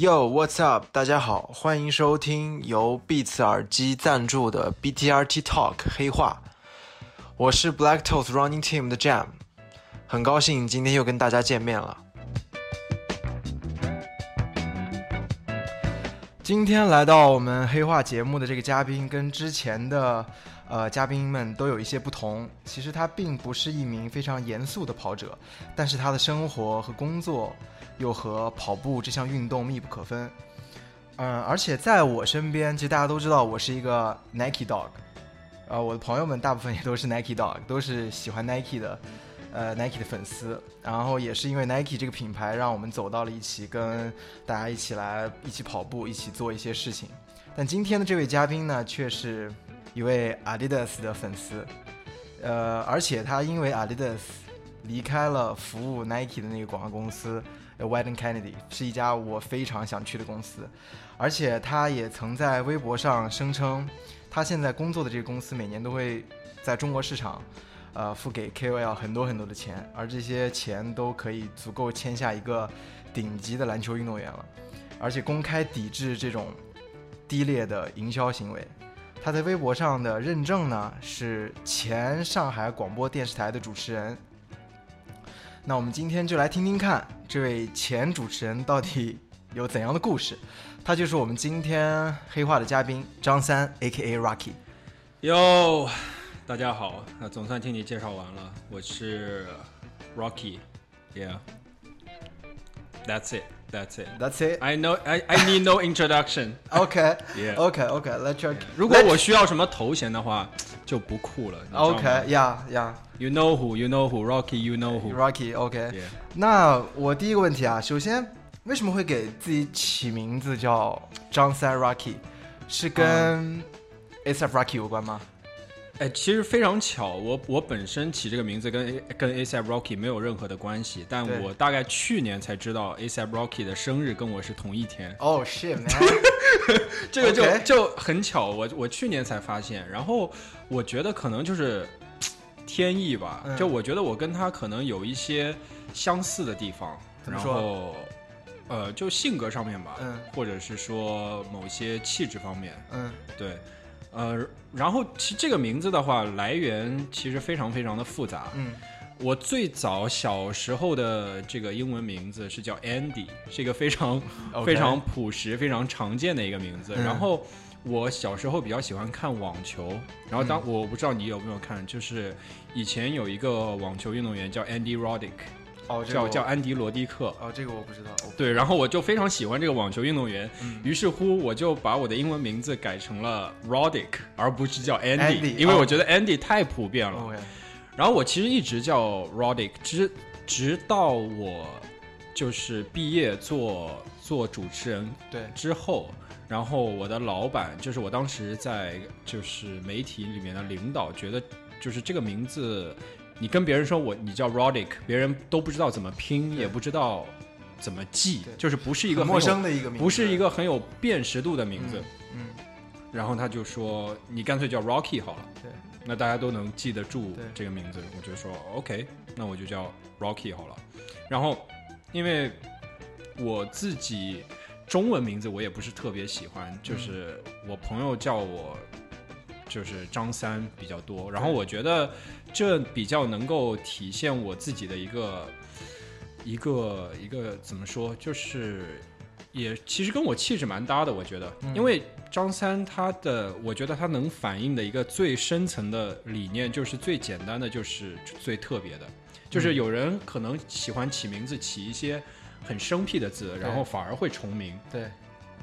Yo, what's up？大家好，欢迎收听由 Beats 耳机赞助的 BTRT Talk 黑话。我是 Black Toast Running Team 的 Jam，很高兴今天又跟大家见面了。今天来到我们黑话节目的这个嘉宾，跟之前的呃嘉宾们都有一些不同。其实他并不是一名非常严肃的跑者，但是他的生活和工作又和跑步这项运动密不可分。嗯，而且在我身边，其实大家都知道我是一个 Nike Dog，呃，我的朋友们大部分也都是 Nike Dog，都是喜欢 Nike 的。呃，Nike 的粉丝，然后也是因为 Nike 这个品牌，让我们走到了一起，跟大家一起来一起跑步，一起做一些事情。但今天的这位嘉宾呢，却是一位 Adidas 的粉丝，呃，而且他因为 Adidas 离开了服务 Nike 的那个广告公司 Wieden Kennedy，是一家我非常想去的公司。而且他也曾在微博上声称，他现在工作的这个公司每年都会在中国市场。呃，付给 KOL 很多很多的钱，而这些钱都可以足够签下一个顶级的篮球运动员了，而且公开抵制这种低劣的营销行为。他在微博上的认证呢是前上海广播电视台的主持人。那我们今天就来听听看这位前主持人到底 有怎样的故事。他就是我们今天黑化的嘉宾张三，A.K.A. Rocky。哟。大家好，那总算听你介绍完了。我是 Rocky，Yeah，That's it it，That's it。I know I I need no introduction。OK，Yeah，OK，OK，Let's try。如果我需要什么头衔的话，就不酷了。OK，Yeah，Yeah。You know who？You know who？Rocky？You know who？Rocky？OK。那我第一个问题啊，首先为什么会给自己起名字叫张三 Rocky？是跟 ASAP Rocky 有关吗？ 哎，其实非常巧，我我本身起这个名字跟 A 跟 ASAP Rocky 没有任何的关系，但我大概去年才知道 ASAP Rocky 的生日跟我是同一天。哦，shit man，这个就就很巧，我我去年才发现，然后我觉得可能就是天意吧，就我觉得我跟他可能有一些相似的地方，然后呃，就性格上面吧，嗯，或者是说某些气质方面，嗯，对。呃，然后其这个名字的话，来源其实非常非常的复杂。嗯，我最早小时候的这个英文名字是叫 Andy，是一个非常非常朴实、非常常见的一个名字。然后我小时候比较喜欢看网球，然后当我不知道你有没有看，就是以前有一个网球运动员叫 Andy Roddick。哦，叫叫安迪罗迪克。哦，这个我不知道。对，然后我就非常喜欢这个网球运动员，于是乎我就把我的英文名字改成了 Roddick，而不是叫 Andy，因为我觉得 Andy 太普遍了。然后我其实一直叫 Roddick，直直到我就是毕业做做主持人对之后，然后我的老板就是我当时在就是媒体里面的领导，觉得就是这个名字。你跟别人说我你叫 Roddick，别人都不知道怎么拼，也不知道怎么记，就是不是一个陌生的一个名字，不是一个很有辨识度的名字。嗯，然后他就说你干脆叫 Rocky 好了。对，那大家都能记得住这个名字。我就说 OK，那我就叫 Rocky 好了。然后因为我自己中文名字我也不是特别喜欢，就是我朋友叫我。就是张三比较多，然后我觉得这比较能够体现我自己的一个一个一个怎么说，就是也其实跟我气质蛮搭的，我觉得，因为张三他的，我觉得他能反映的一个最深层的理念，就是最简单的，就是最特别的，就是有人可能喜欢起名字起一些很生僻的字，然后反而会重名，对。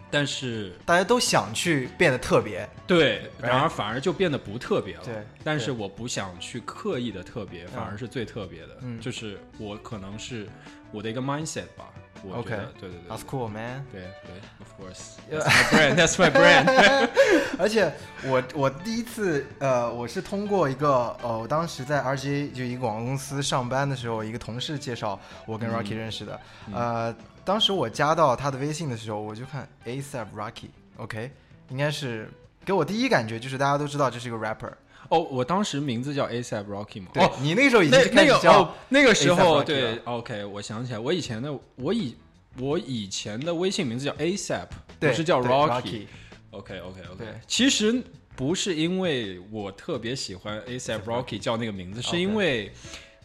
但是大家都想去变得特别，对，然而反而就变得不特别了。对，但是我不想去刻意的特别，反而是最特别的。嗯，就是我可能是我的一个 mindset 吧。OK，对对对，That's cool, man。对对，Of course, that's my brand. That's my brand. 而且我我第一次呃，我是通过一个呃，我当时在 RGA 就一个广告公司上班的时候，一个同事介绍我跟 Rocky 认识的。呃，当时我加到他的微信的时候，我就看 ASAP Rocky，OK，应该是给我第一感觉就是大家都知道这是一个 rapper。哦，我当时名字叫 ASAP Rocky 嘛。哦，你那个时候已经开始叫那个时候对，OK，我想起来，我以前的我以我以前的微信名字叫 ASAP，不是叫 Rocky。OK OK OK。其实不是因为我特别喜欢 ASAP Rocky 叫那个名字，是因为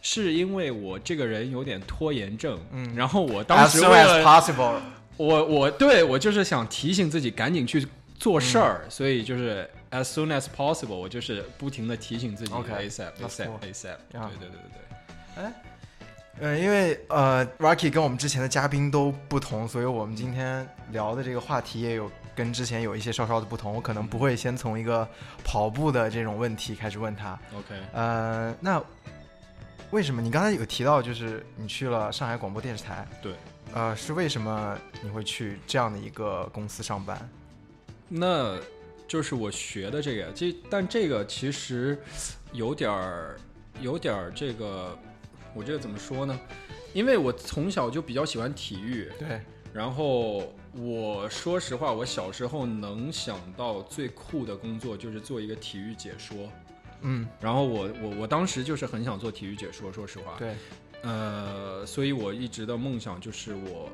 是因为我这个人有点拖延症。嗯。然后我当时为了我我对我就是想提醒自己赶紧去做事儿，所以就是 as soon as possible，我就是不停的提醒自己 ASAP ASAP ASAP。对对对对对。哎。嗯，因为呃，Rocky 跟我们之前的嘉宾都不同，所以我们今天聊的这个话题也有跟之前有一些稍稍的不同。我可能不会先从一个跑步的这种问题开始问他。OK。呃，那为什么你刚才有提到，就是你去了上海广播电视台？对。呃，是为什么你会去这样的一个公司上班？那就是我学的这个，这但这个其实有点儿，有点儿这个。我这个怎么说呢？因为我从小就比较喜欢体育，对。然后我说实话，我小时候能想到最酷的工作就是做一个体育解说，嗯。然后我我我当时就是很想做体育解说，说实话，对。呃，所以我一直的梦想就是我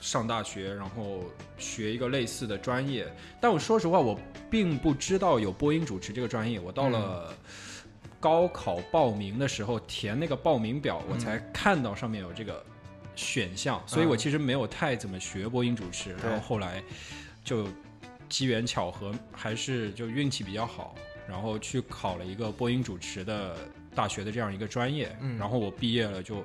上大学，然后学一个类似的专业。但我说实话，我并不知道有播音主持这个专业。我到了。高考报名的时候填那个报名表，我才看到上面有这个选项，所以我其实没有太怎么学播音主持。然后后来就机缘巧合，还是就运气比较好，然后去考了一个播音主持的大学的这样一个专业。然后我毕业了，就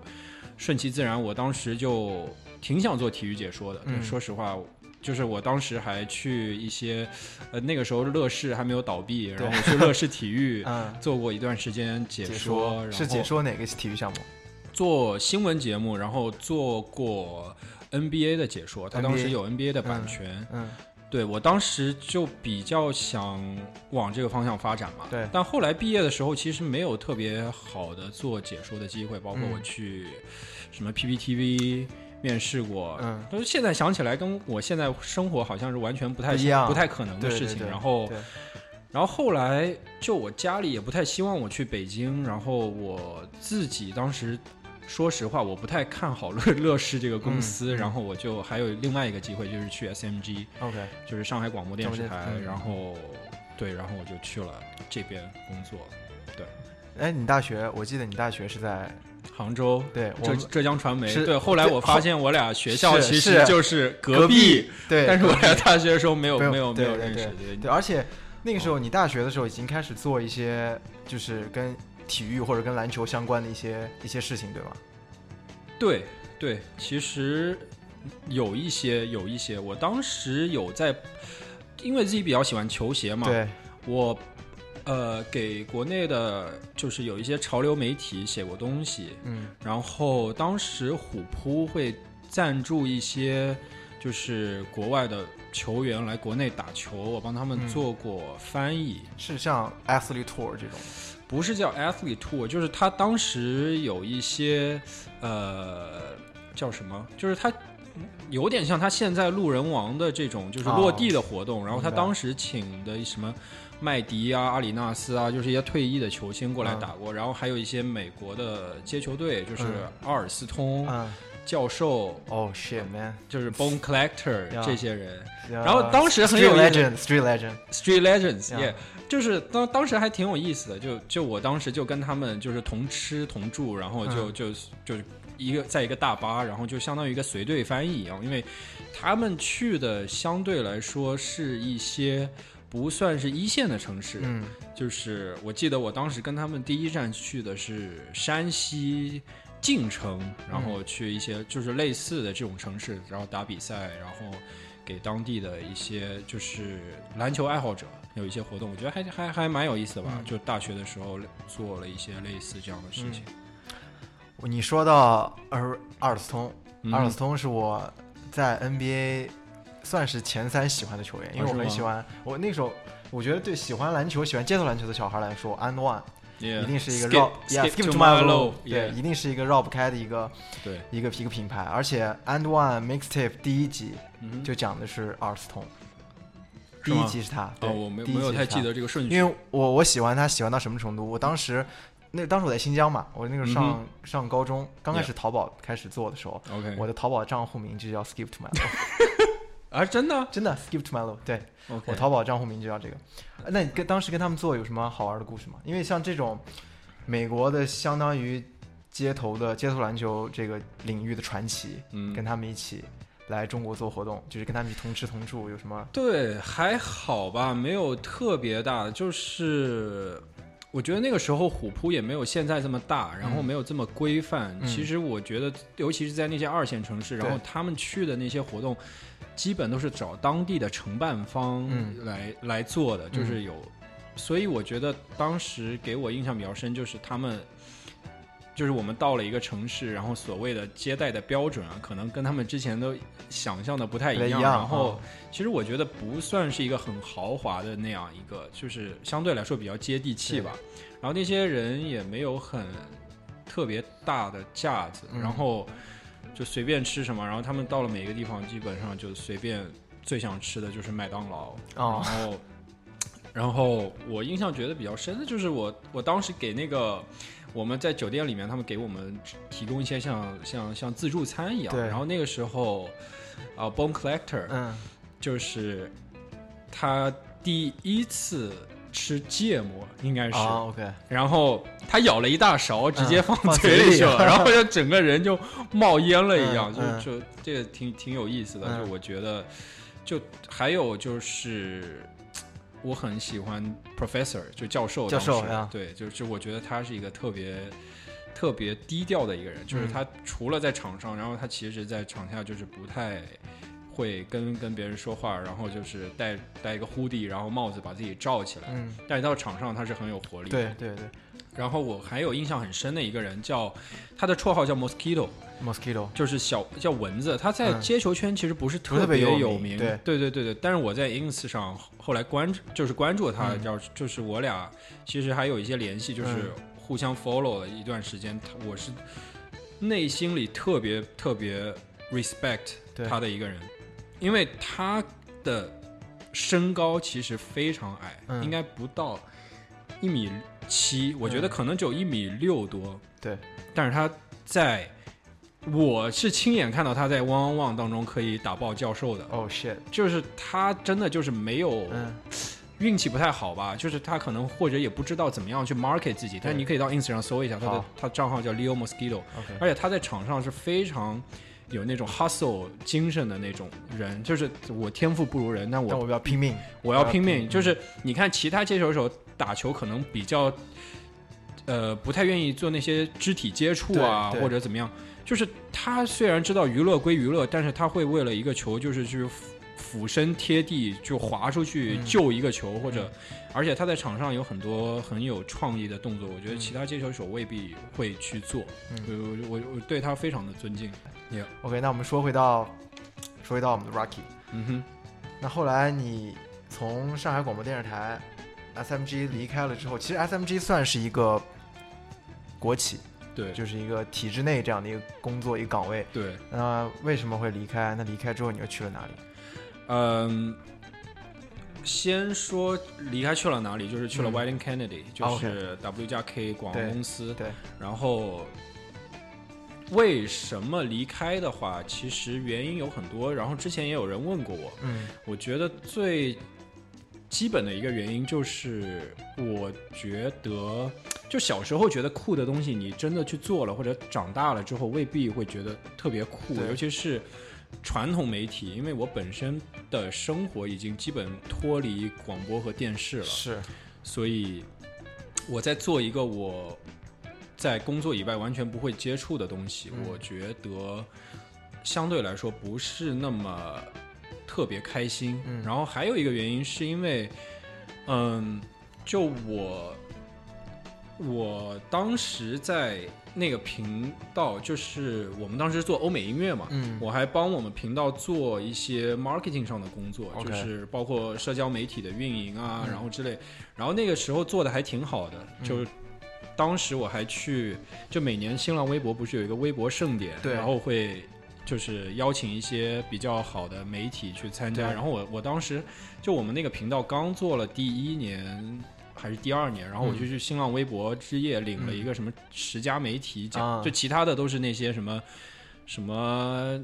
顺其自然。我当时就挺想做体育解说的，说实话。就是我当时还去一些，呃，那个时候乐视还没有倒闭，然后去乐视体育 做过一段时间解说。是解说哪个体育项目？做新闻节目，然后做过 NBA 的解说。他当时有 NBA 的版权。嗯，对我当时就比较想往这个方向发展嘛。对。但后来毕业的时候，其实没有特别好的做解说的机会，包括我去什么 PPTV。面试过，嗯，但是现在想起来，跟我现在生活好像是完全不太一样，不太可能的事情。然后，然后后来，就我家里也不太希望我去北京。然后我自己当时，说实话，我不太看好乐乐视这个公司。然后我就还有另外一个机会，就是去 SMG，OK，就是上海广播电视台。然后，对，然后我就去了这边工作。对，哎，你大学，我记得你大学是在。杭州对浙浙江传媒对，后来我发现我俩学校其实就是隔壁，对，但是我俩大学的时候没有没有没有认识，对，而且那个时候你大学的时候已经开始做一些就是跟体育或者跟篮球相关的一些一些事情，对吗？对对，其实有一些有一些，我当时有在，因为自己比较喜欢球鞋嘛，对，我。呃，给国内的，就是有一些潮流媒体写过东西，嗯，然后当时虎扑会赞助一些，就是国外的球员来国内打球，我帮他们做过翻译，是像 Athlete Tour 这种，不是叫 Athlete Tour，就是他当时有一些，呃，叫什么，就是他有点像他现在路人王的这种，就是落地的活动，然后他当时请的什么。麦迪啊，阿里纳斯啊，就是一些退役的球星过来打过，然后还有一些美国的接球队，就是阿尔斯通教授，哦，shit man，就是 Bone Collector 这些人，然后当时很有 legend，Street legend，Street legends，yeah，就是当当时还挺有意思的，就就我当时就跟他们就是同吃同住，然后就就就一个在一个大巴，然后就相当于一个随队翻译一样，因为他们去的相对来说是一些。不算是一线的城市，嗯，就是我记得我当时跟他们第一站去的是山西晋城，然后去一些就是类似的这种城市，然后打比赛，然后给当地的一些就是篮球爱好者有一些活动，我觉得还还还蛮有意思的吧。就大学的时候做了一些类似这样的事情。你说到阿阿尔斯通，阿尔斯通是我在 NBA。算是前三喜欢的球员，因为我很喜欢。我那时候，我觉得对喜欢篮球、喜欢街头篮球的小孩来说，And One 一定是一个绕，Skip to my low，对，一定是一个绕不开的一个，对，一个一个品牌。而且 And One Mixtape 第一集就讲的是阿尔斯通，第一集是他。哦，我没没有太记得这个顺序，因为我我喜欢他喜欢到什么程度？我当时那当时我在新疆嘛，我那个上上高中，刚开始淘宝开始做的时候，OK，我的淘宝账户名就叫 Skip to my，啊，真的？真的？Skip to my low，对，OK，我淘宝账户名就叫这个。那你跟当时跟他们做有什么好玩的故事吗？因为像这种美国的相当于街头的街头篮球这个领域的传奇，嗯，跟他们一起来中国做活动，就是跟他们同吃同住，有什么？对，还好吧，没有特别大的，就是。我觉得那个时候虎扑也没有现在这么大，然后没有这么规范。其实我觉得，尤其是在那些二线城市，然后他们去的那些活动，基本都是找当地的承办方来来做的，就是有。所以我觉得当时给我印象比较深，就是他们。就是我们到了一个城市，然后所谓的接待的标准啊，可能跟他们之前都想象的不太一样。然后，其实我觉得不算是一个很豪华的那样一个，就是相对来说比较接地气吧。然后那些人也没有很特别大的架子，然后就随便吃什么。然后他们到了每个地方，基本上就随便最想吃的就是麦当劳。然后，然后我印象觉得比较深的就是我我当时给那个。我们在酒店里面，他们给我们提供一些像像像自助餐一样。对。然后那个时候，啊，Bone Collector，嗯，就是他第一次吃芥末，应该是。OK。然后他舀了一大勺，直接放嘴里去了，然后就整个人就冒烟了一样，就就这个挺挺有意思的。就我觉得，就还有就是。我很喜欢 professor，就教授。教授呀，对，就是我觉得他是一个特别特别低调的一个人，就是他除了在场上，然后他其实在场下就是不太会跟跟别人说话，然后就是戴戴一个 hoodie，然后帽子把自己罩起来。嗯。但是到场上他是很有活力。对对对。然后我还有印象很深的一个人，叫他的绰号叫 mosquito。Mosquito 就是小叫蚊子，他在接球圈其实不是特别有名，对对对对对。但是我在 ins 上后来关注就是关注他，叫就是我俩其实还有一些联系，就是互相 follow 了一段时间。他我是内心里特别特别 respect 他的一个人，因为他的身高其实非常矮，应该不到一米七，我觉得可能只有一米六多。对，但是他在。我是亲眼看到他在 One on One 当中可以打爆教授的。哦，shit！就是他真的就是没有运气不太好吧？就是他可能或者也不知道怎么样去 market 自己。但你可以到 Ins 上搜一下他的，他账号叫 Leo Mosquito。而且他在场上是非常有那种 hustle 精神的那种人。就是我天赋不如人，但我我要拼命，我要拼命。就是你看其他接球手打球可能比较呃不太愿意做那些肢体接触啊，或者怎么样。就是他虽然知道娱乐归娱乐，但是他会为了一个球，就是去俯身贴地就滑出去救一个球，或者，而且他在场上有很多很有创意的动作，我觉得其他接球手未必会去做。嗯，我我我对他非常的尊敬。OK，那我们说回到说回到我们的 Rocky。嗯哼，那后来你从上海广播电视台 SMG 离开了之后，其实 SMG 算是一个国企。对，就是一个体制内这样的一个工作一个岗位。对，那为什么会离开？那离开之后你又去了哪里？嗯，先说离开去了哪里，就是去了 Whiting Kennedy，就是 W 加 K 广告公司。对，然后为什么离开的话，其实原因有很多。然后之前也有人问过我，嗯，我觉得最基本的一个原因就是，我觉得。就小时候觉得酷的东西，你真的去做了，或者长大了之后未必会觉得特别酷。尤其是传统媒体，因为我本身的生活已经基本脱离广播和电视了，是，所以我在做一个我在工作以外完全不会接触的东西，我觉得相对来说不是那么特别开心。然后还有一个原因是因为，嗯，就我。我当时在那个频道，就是我们当时做欧美音乐嘛，嗯，我还帮我们频道做一些 marketing 上的工作，就是包括社交媒体的运营啊，然后之类，然后那个时候做的还挺好的，就当时我还去，就每年新浪微博不是有一个微博盛典，对，然后会就是邀请一些比较好的媒体去参加，然后我我当时就我们那个频道刚做了第一年。还是第二年，然后我就去新浪微博之夜领了一个什么十佳媒体奖，就其他的都是那些什么什么。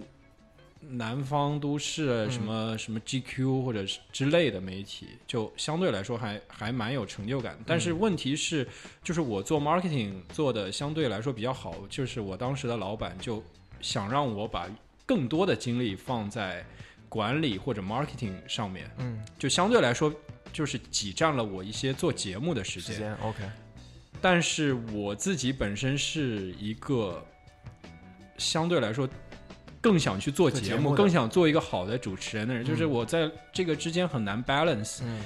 南方都市什么什么 GQ 或者是之类的媒体，就相对来说还还蛮有成就感。但是问题是，就是我做 marketing 做的相对来说比较好，就是我当时的老板就想让我把更多的精力放在管理或者 marketing 上面，嗯，就相对来说就是挤占了我一些做节目的时间。OK，但是我自己本身是一个相对来说。更想去做节目，更想做一个好的主持人的人，就是我在这个之间很难 balance。嗯，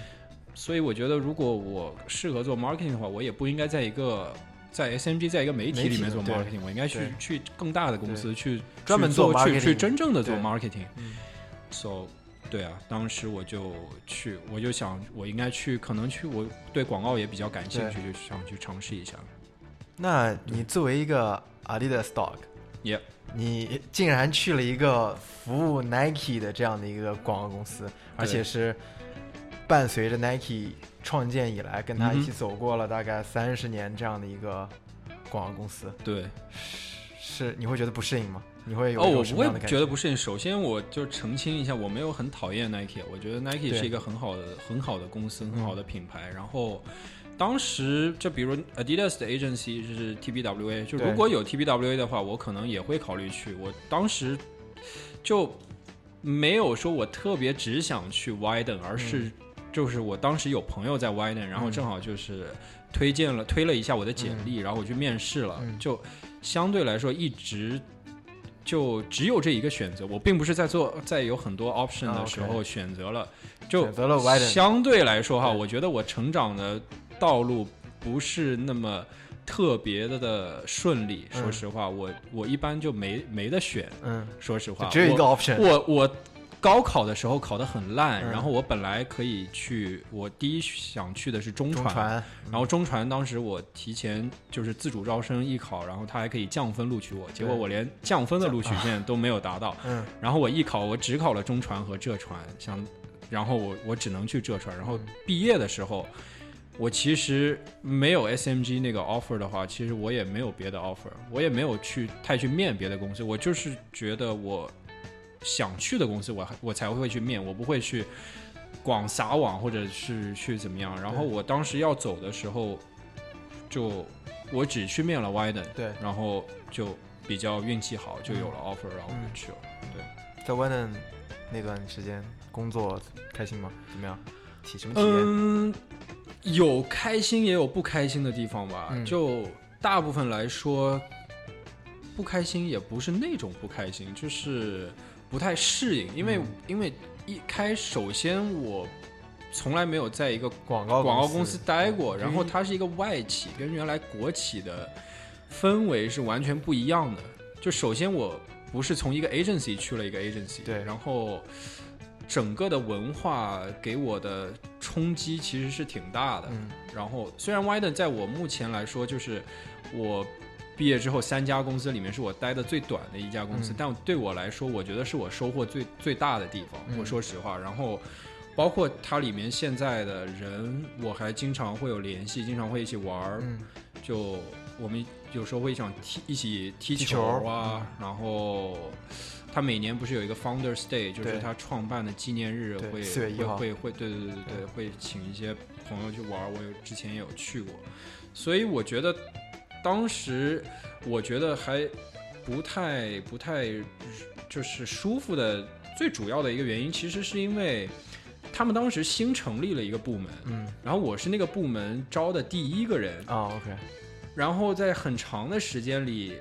所以我觉得，如果我适合做 marketing 的话，我也不应该在一个在 SMG 在一个媒体里面做 marketing，我应该去去更大的公司去专门做去去真正的做 marketing。So，对啊，当时我就去，我就想，我应该去，可能去，我对广告也比较感兴趣，就想去尝试一下。那你作为一个 Adidas dog，Yeah。你竟然去了一个服务 Nike 的这样的一个广告公司，而且是伴随着 Nike 创建以来，跟他一起走过了大概三十年这样的一个广告公司。对，是你会觉得不适应吗？你会有哦，我不会觉得不适应。首先，我就澄清一下，我没有很讨厌 Nike，我觉得 Nike 是一个很好的、很好的公司，很好的品牌。然后。当时就比如 Adidas 的 agency 就是 TBWA，就如果有 TBWA 的话，我可能也会考虑去。我当时就没有说我特别只想去 Widen，而是就是我当时有朋友在 Widen，然后正好就是推荐了推了一下我的简历，然后我去面试了，就相对来说一直就只有这一个选择。我并不是在做在有很多 option 的时候选择了，就选择了 Widen。相对来说哈，我觉得我成长的。道路不是那么特别的的顺利，说实话，我我一般就没没得选。嗯，说实话，只有一个 option。我我高考的时候考得很烂，然后我本来可以去，我第一想去的是中传，然后中传当时我提前就是自主招生艺考，然后他还可以降分录取我，结果我连降分的录取线都没有达到。嗯，然后我艺考我只考了中传和浙传，想，然后我我只能去浙传，然后毕业的时候。我其实没有 SMG 那个 offer 的话，其实我也没有别的 offer，我也没有去太去面别的公司。我就是觉得我想去的公司，我我才会去面，我不会去广撒网或者是去怎么样。然后我当时要走的时候，就我只去面了 Widen，对，然后就比较运气好，就有了 offer，然后就去了。对，在 Widen 那段时间工作开心吗？怎么样？体什么体验？有开心也有不开心的地方吧，就大部分来说，不开心也不是那种不开心，就是不太适应，因为因为一开首先我从来没有在一个广告广告公司待过，然后它是一个外企，跟原来国企的氛围是完全不一样的。就首先我不是从一个 agency 去了一个 agency，对，然后。整个的文化给我的冲击其实是挺大的。嗯，然后虽然 Widen 在我目前来说，就是我毕业之后三家公司里面是我待的最短的一家公司，但对我来说，我觉得是我收获最最大的地方。我说实话，然后包括它里面现在的人，我还经常会有联系，经常会一起玩儿。嗯，就我们有时候会想踢一起踢球啊，然后。他每年不是有一个 Founders Day，就是他创办的纪念日，会会会会，对对对对对，会请一些朋友去玩儿。我有之前也有去过，所以我觉得当时我觉得还不太不太就是舒服的。最主要的一个原因，其实是因为他们当时新成立了一个部门，嗯，然后我是那个部门招的第一个人啊，OK，然后在很长的时间里，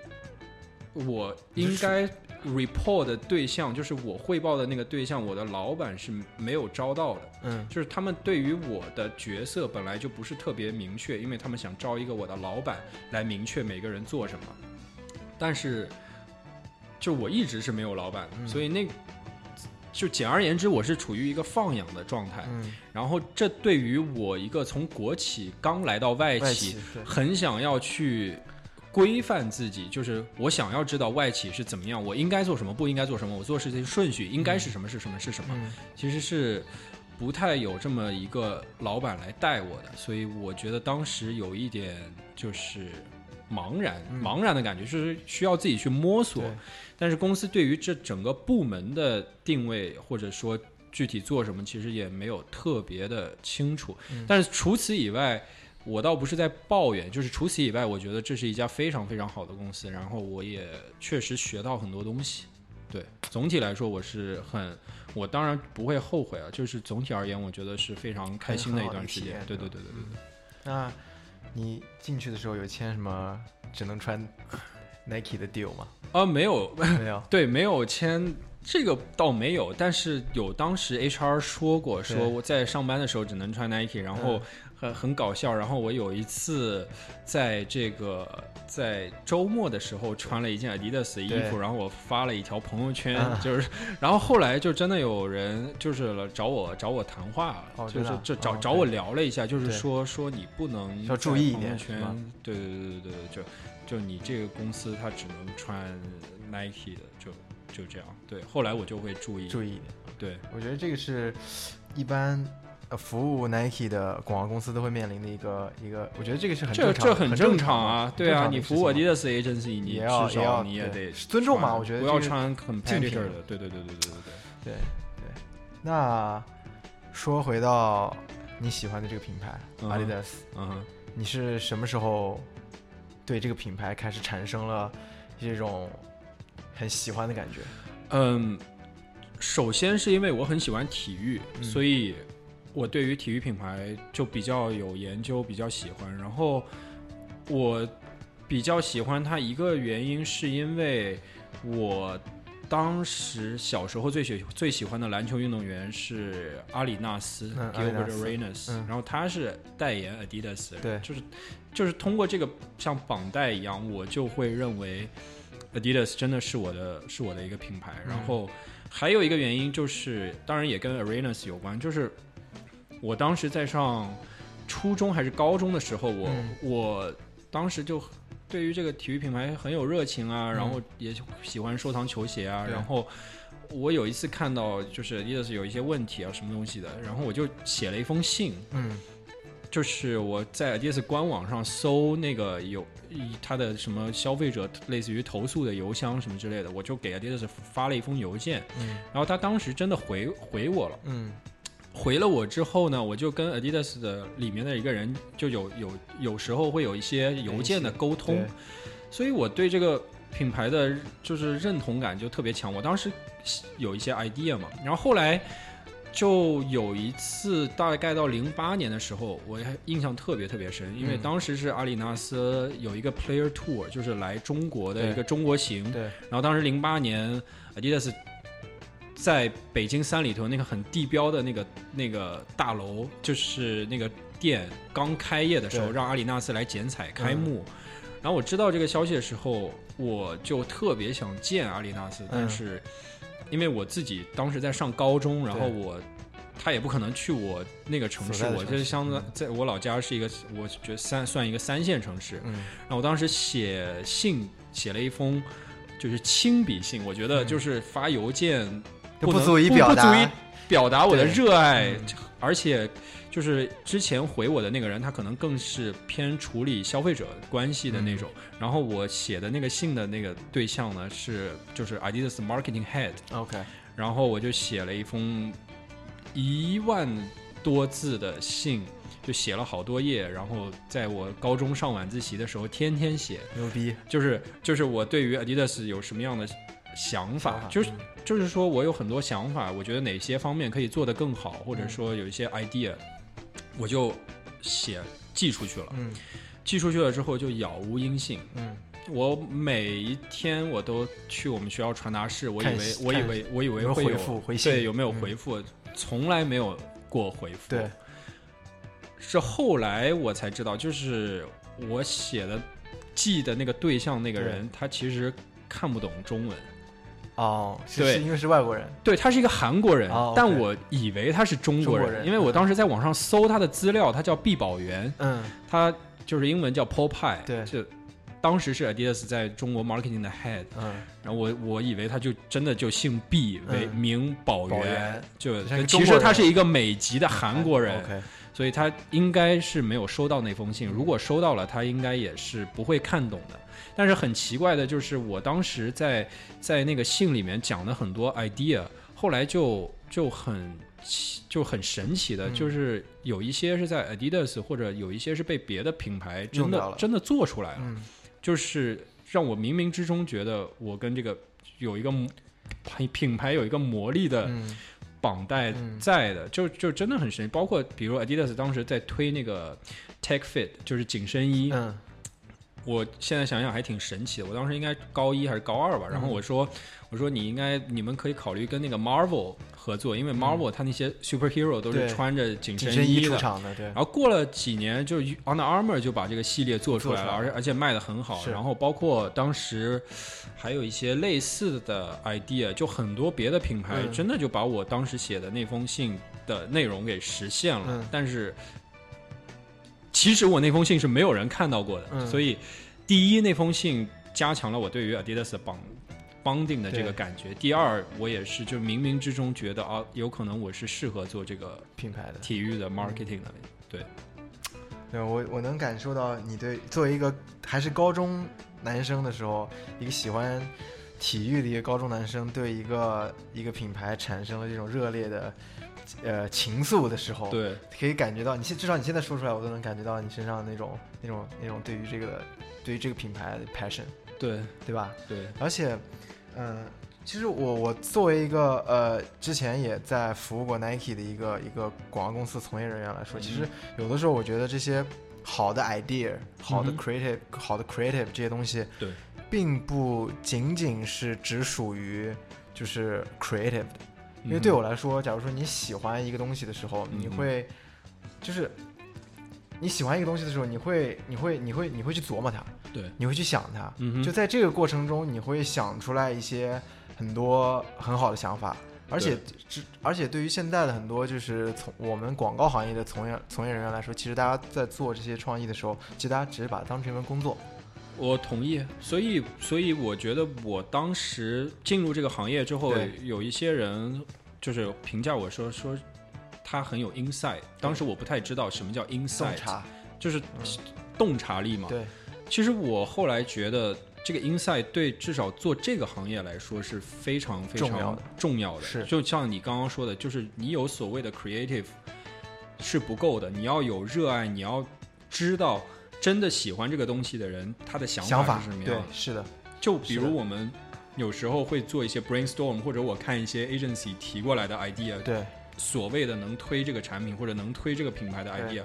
我应该。Report 的对象就是我汇报的那个对象，我的老板是没有招到的。嗯，就是他们对于我的角色本来就不是特别明确，因为他们想招一个我的老板来明确每个人做什么。但是，就我一直是没有老板，所以那就简而言之，我是处于一个放养的状态。嗯，然后这对于我一个从国企刚来到外企，很想要去。规范自己，就是我想要知道外企是怎么样，我应该做什么，不应该做什么，我做事情顺序应该是什么是什么是什么。其实是不太有这么一个老板来带我的，所以我觉得当时有一点就是茫然，茫然的感觉，就是需要自己去摸索。但是公司对于这整个部门的定位，或者说具体做什么，其实也没有特别的清楚。但是除此以外，我倒不是在抱怨，就是除此以外，我觉得这是一家非常非常好的公司，然后我也确实学到很多东西。对，总体来说我是很，我当然不会后悔啊。就是总体而言，我觉得是非常开心的一段时间。对对对对对对。那你进去的时候有签什么只能穿 Nike 的 deal 吗？啊，没有，没有。对，没有签这个倒没有，但是有当时 HR 说过，说我在上班的时候只能穿 Nike，然后。很很搞笑，然后我有一次在这个在周末的时候穿了一件 Adidas 的衣服，然后我发了一条朋友圈，就是，然后后来就真的有人就是找我找我谈话，就是就找找我聊了一下，就是说说你不能要注意一点，对对对对对，就就你这个公司它只能穿 Nike 的，就就这样，对，后来我就会注意。注意一点，对。我觉得这个是一般。呃，服务 Nike 的广告公司都会面临的一个一个，我觉得这个是很这这很正常啊，对啊，你服务 Adidas agency，你至少你也得尊重嘛，我觉得不要穿很 p e i t 的，对对对对对对对对对。那说回到你喜欢的这个品牌 Adidas，嗯，你是什么时候对这个品牌开始产生了这种很喜欢的感觉？嗯，首先是因为我很喜欢体育，所以。我对于体育品牌就比较有研究，比较喜欢。然后我比较喜欢它一个原因，是因为我当时小时候最喜最喜欢的篮球运动员是阿里纳斯 Gilbert Arenas，然后他是代言 Adidas，对，就是就是通过这个像绑带一样，我就会认为 Adidas 真的是我的是我的一个品牌。然后还有一个原因就是，当然也跟 Arenas 有关，就是。我当时在上初中还是高中的时候，我我当时就对于这个体育品牌很有热情啊，然后也喜欢收藏球鞋啊。然后我有一次看到就是 Adidas 有一些问题啊，什么东西的，然后我就写了一封信，嗯，就是我在 Adidas 官网上搜那个有他的什么消费者类似于投诉的邮箱什么之类的，我就给 Adidas 发了一封邮件，嗯，然后他当时真的回回我了，嗯。回了我之后呢，我就跟 Adidas 的里面的一个人就有有有时候会有一些邮件的沟通，所以我对这个品牌的就是认同感就特别强。我当时有一些 idea 嘛，然后后来就有一次大概到零八年的时候，我还印象特别特别深，因为当时是阿里纳斯有一个 Player Tour，就是来中国的一个中国行，对，然后当时零八年 Adidas。在北京三里屯那个很地标的那个那个大楼，就是那个店刚开业的时候，让阿里纳斯来剪彩开幕。然后我知道这个消息的时候，我就特别想见阿里纳斯，但是因为我自己当时在上高中，然后我他也不可能去我那个城市，我就是相当在我老家是一个，我觉得三算一个三线城市。然后我当时写信写了一封就是亲笔信，我觉得就是发邮件。不足以表达，不足以表达我的热爱，而且就是之前回我的那个人，他可能更是偏处理消费者关系的那种。然后我写的那个信的那个对象呢，是就是 Adidas Marketing Head。OK，然后我就写了一封一万多字的信，就写了好多页。然后在我高中上晚自习的时候，天天写。牛逼！就是就是我对于 Adidas 有什么样的想法，就是。就是说我有很多想法，我觉得哪些方面可以做得更好，或者说有一些 idea，我就写寄出去了。嗯，寄出去了之后就杳无音信。嗯，我每一天我都去我们学校传达室，我以为我以为我以为会有回复，对，有没有回复？从来没有过回复。对，是后来我才知道，就是我写的寄的那个对象那个人，他其实看不懂中文。哦，对，因为是外国人，对他是一个韩国人，但我以为他是中国人，因为我当时在网上搜他的资料，他叫毕宝元，嗯，他就是英文叫 Paul Pie，对，就当时是 Adidas 在中国 marketing 的 head，嗯，然后我我以为他就真的就姓毕，为名宝元，就其实他是一个美籍的韩国人，OK，所以他应该是没有收到那封信。如果收到了，他应该也是不会看懂的。但是很奇怪的就是，我当时在在那个信里面讲的很多 idea，后来就就很就很神奇的，就是有一些是在 Adidas，或者有一些是被别的品牌真的真的做出来了，就是让我冥冥之中觉得我跟这个有一个品品牌有一个魔力的绑带在的，就就真的很神奇。包括比如 Adidas 当时在推那个 Tech Fit，就是紧身衣。我现在想想还挺神奇的，我当时应该高一还是高二吧，然后我说，我说你应该你们可以考虑跟那个 Marvel 合作，因为 Marvel 它那些 superhero 都是穿着紧身衣的。对。然后过了几年，就是 Under Armour 就把这个系列做出来了，而且而且卖的很好。然后包括当时还有一些类似的 idea，就很多别的品牌真的就把我当时写的那封信的内容给实现了，但是。其实我那封信是没有人看到过的，所以第一那封信加强了我对于 Adidas 的绑 bonding 的这个感觉。第二，我也是就冥冥之中觉得啊，有可能我是适合做这个品牌的体育的 marketing 的。对，对我我能感受到你对作为一个还是高中男生的时候，一个喜欢体育的一个高中男生，对一个一个品牌产生了这种热烈的。呃，情愫的时候，对，可以感觉到你现至少你现在说出来，我都能感觉到你身上那种那种那种对于这个对于这个品牌的 passion，对对吧？对，而且，嗯，其实我我作为一个呃之前也在服务过 Nike 的一个一个广告公司从业人员来说，其实有的时候我觉得这些好的 idea、好的 creative、好的 creative 这些东西，对，并不仅仅是只属于就是 creative 的。因为对我来说，假如说你喜欢一个东西的时候，你会，就是你喜欢一个东西的时候，你会，你会，你会，你会去琢磨它，对，你会去想它，嗯就在这个过程中，你会想出来一些很多很好的想法，而且，而且对于现在的很多就是从我们广告行业的从业从业人员来说，其实大家在做这些创意的时候，其实大家只是把它当成一份工作。我同意，所以所以我觉得我当时进入这个行业之后，有一些人就是评价我说说他很有 insight。当时我不太知道什么叫 insight，就是洞察力嘛。对，其实我后来觉得这个 insight 对至少做这个行业来说是非常非常重要的。是，就像你刚刚说的，就是你有所谓的 creative 是不够的，你要有热爱，你要知道。真的喜欢这个东西的人，他的想法是什么样？对，是的。就比如我们有时候会做一些 brainstorm，或者我看一些 agency 提过来的 idea，对，所谓的能推这个产品或者能推这个品牌的 idea，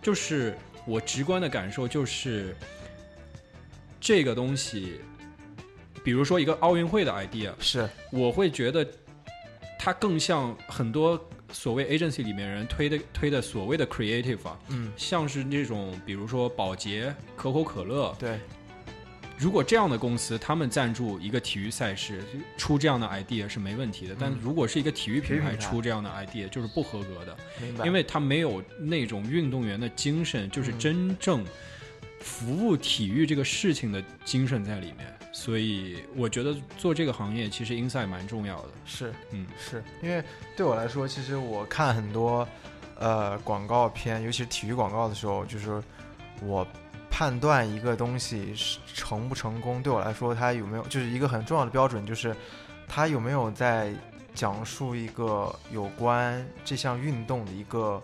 就是我直观的感受就是这个东西，比如说一个奥运会的 idea，是，我会觉得它更像很多。所谓 agency 里面人推的推的所谓的 creative 啊，嗯，像是那种比如说宝洁、可口可乐，对，如果这样的公司他们赞助一个体育赛事出这样的 idea 是没问题的，但如果是一个体育品牌出这样的 idea 就是不合格的，明白？因为他没有那种运动员的精神，就是真正服务体育这个事情的精神在里面。所以我觉得做这个行业其实 inside 蛮重要的。是，嗯，是因为对我来说，其实我看很多呃广告片，尤其是体育广告的时候，就是我判断一个东西是成不成功，对我来说，它有没有就是一个很重要的标准，就是它有没有在讲述一个有关这项运动的一个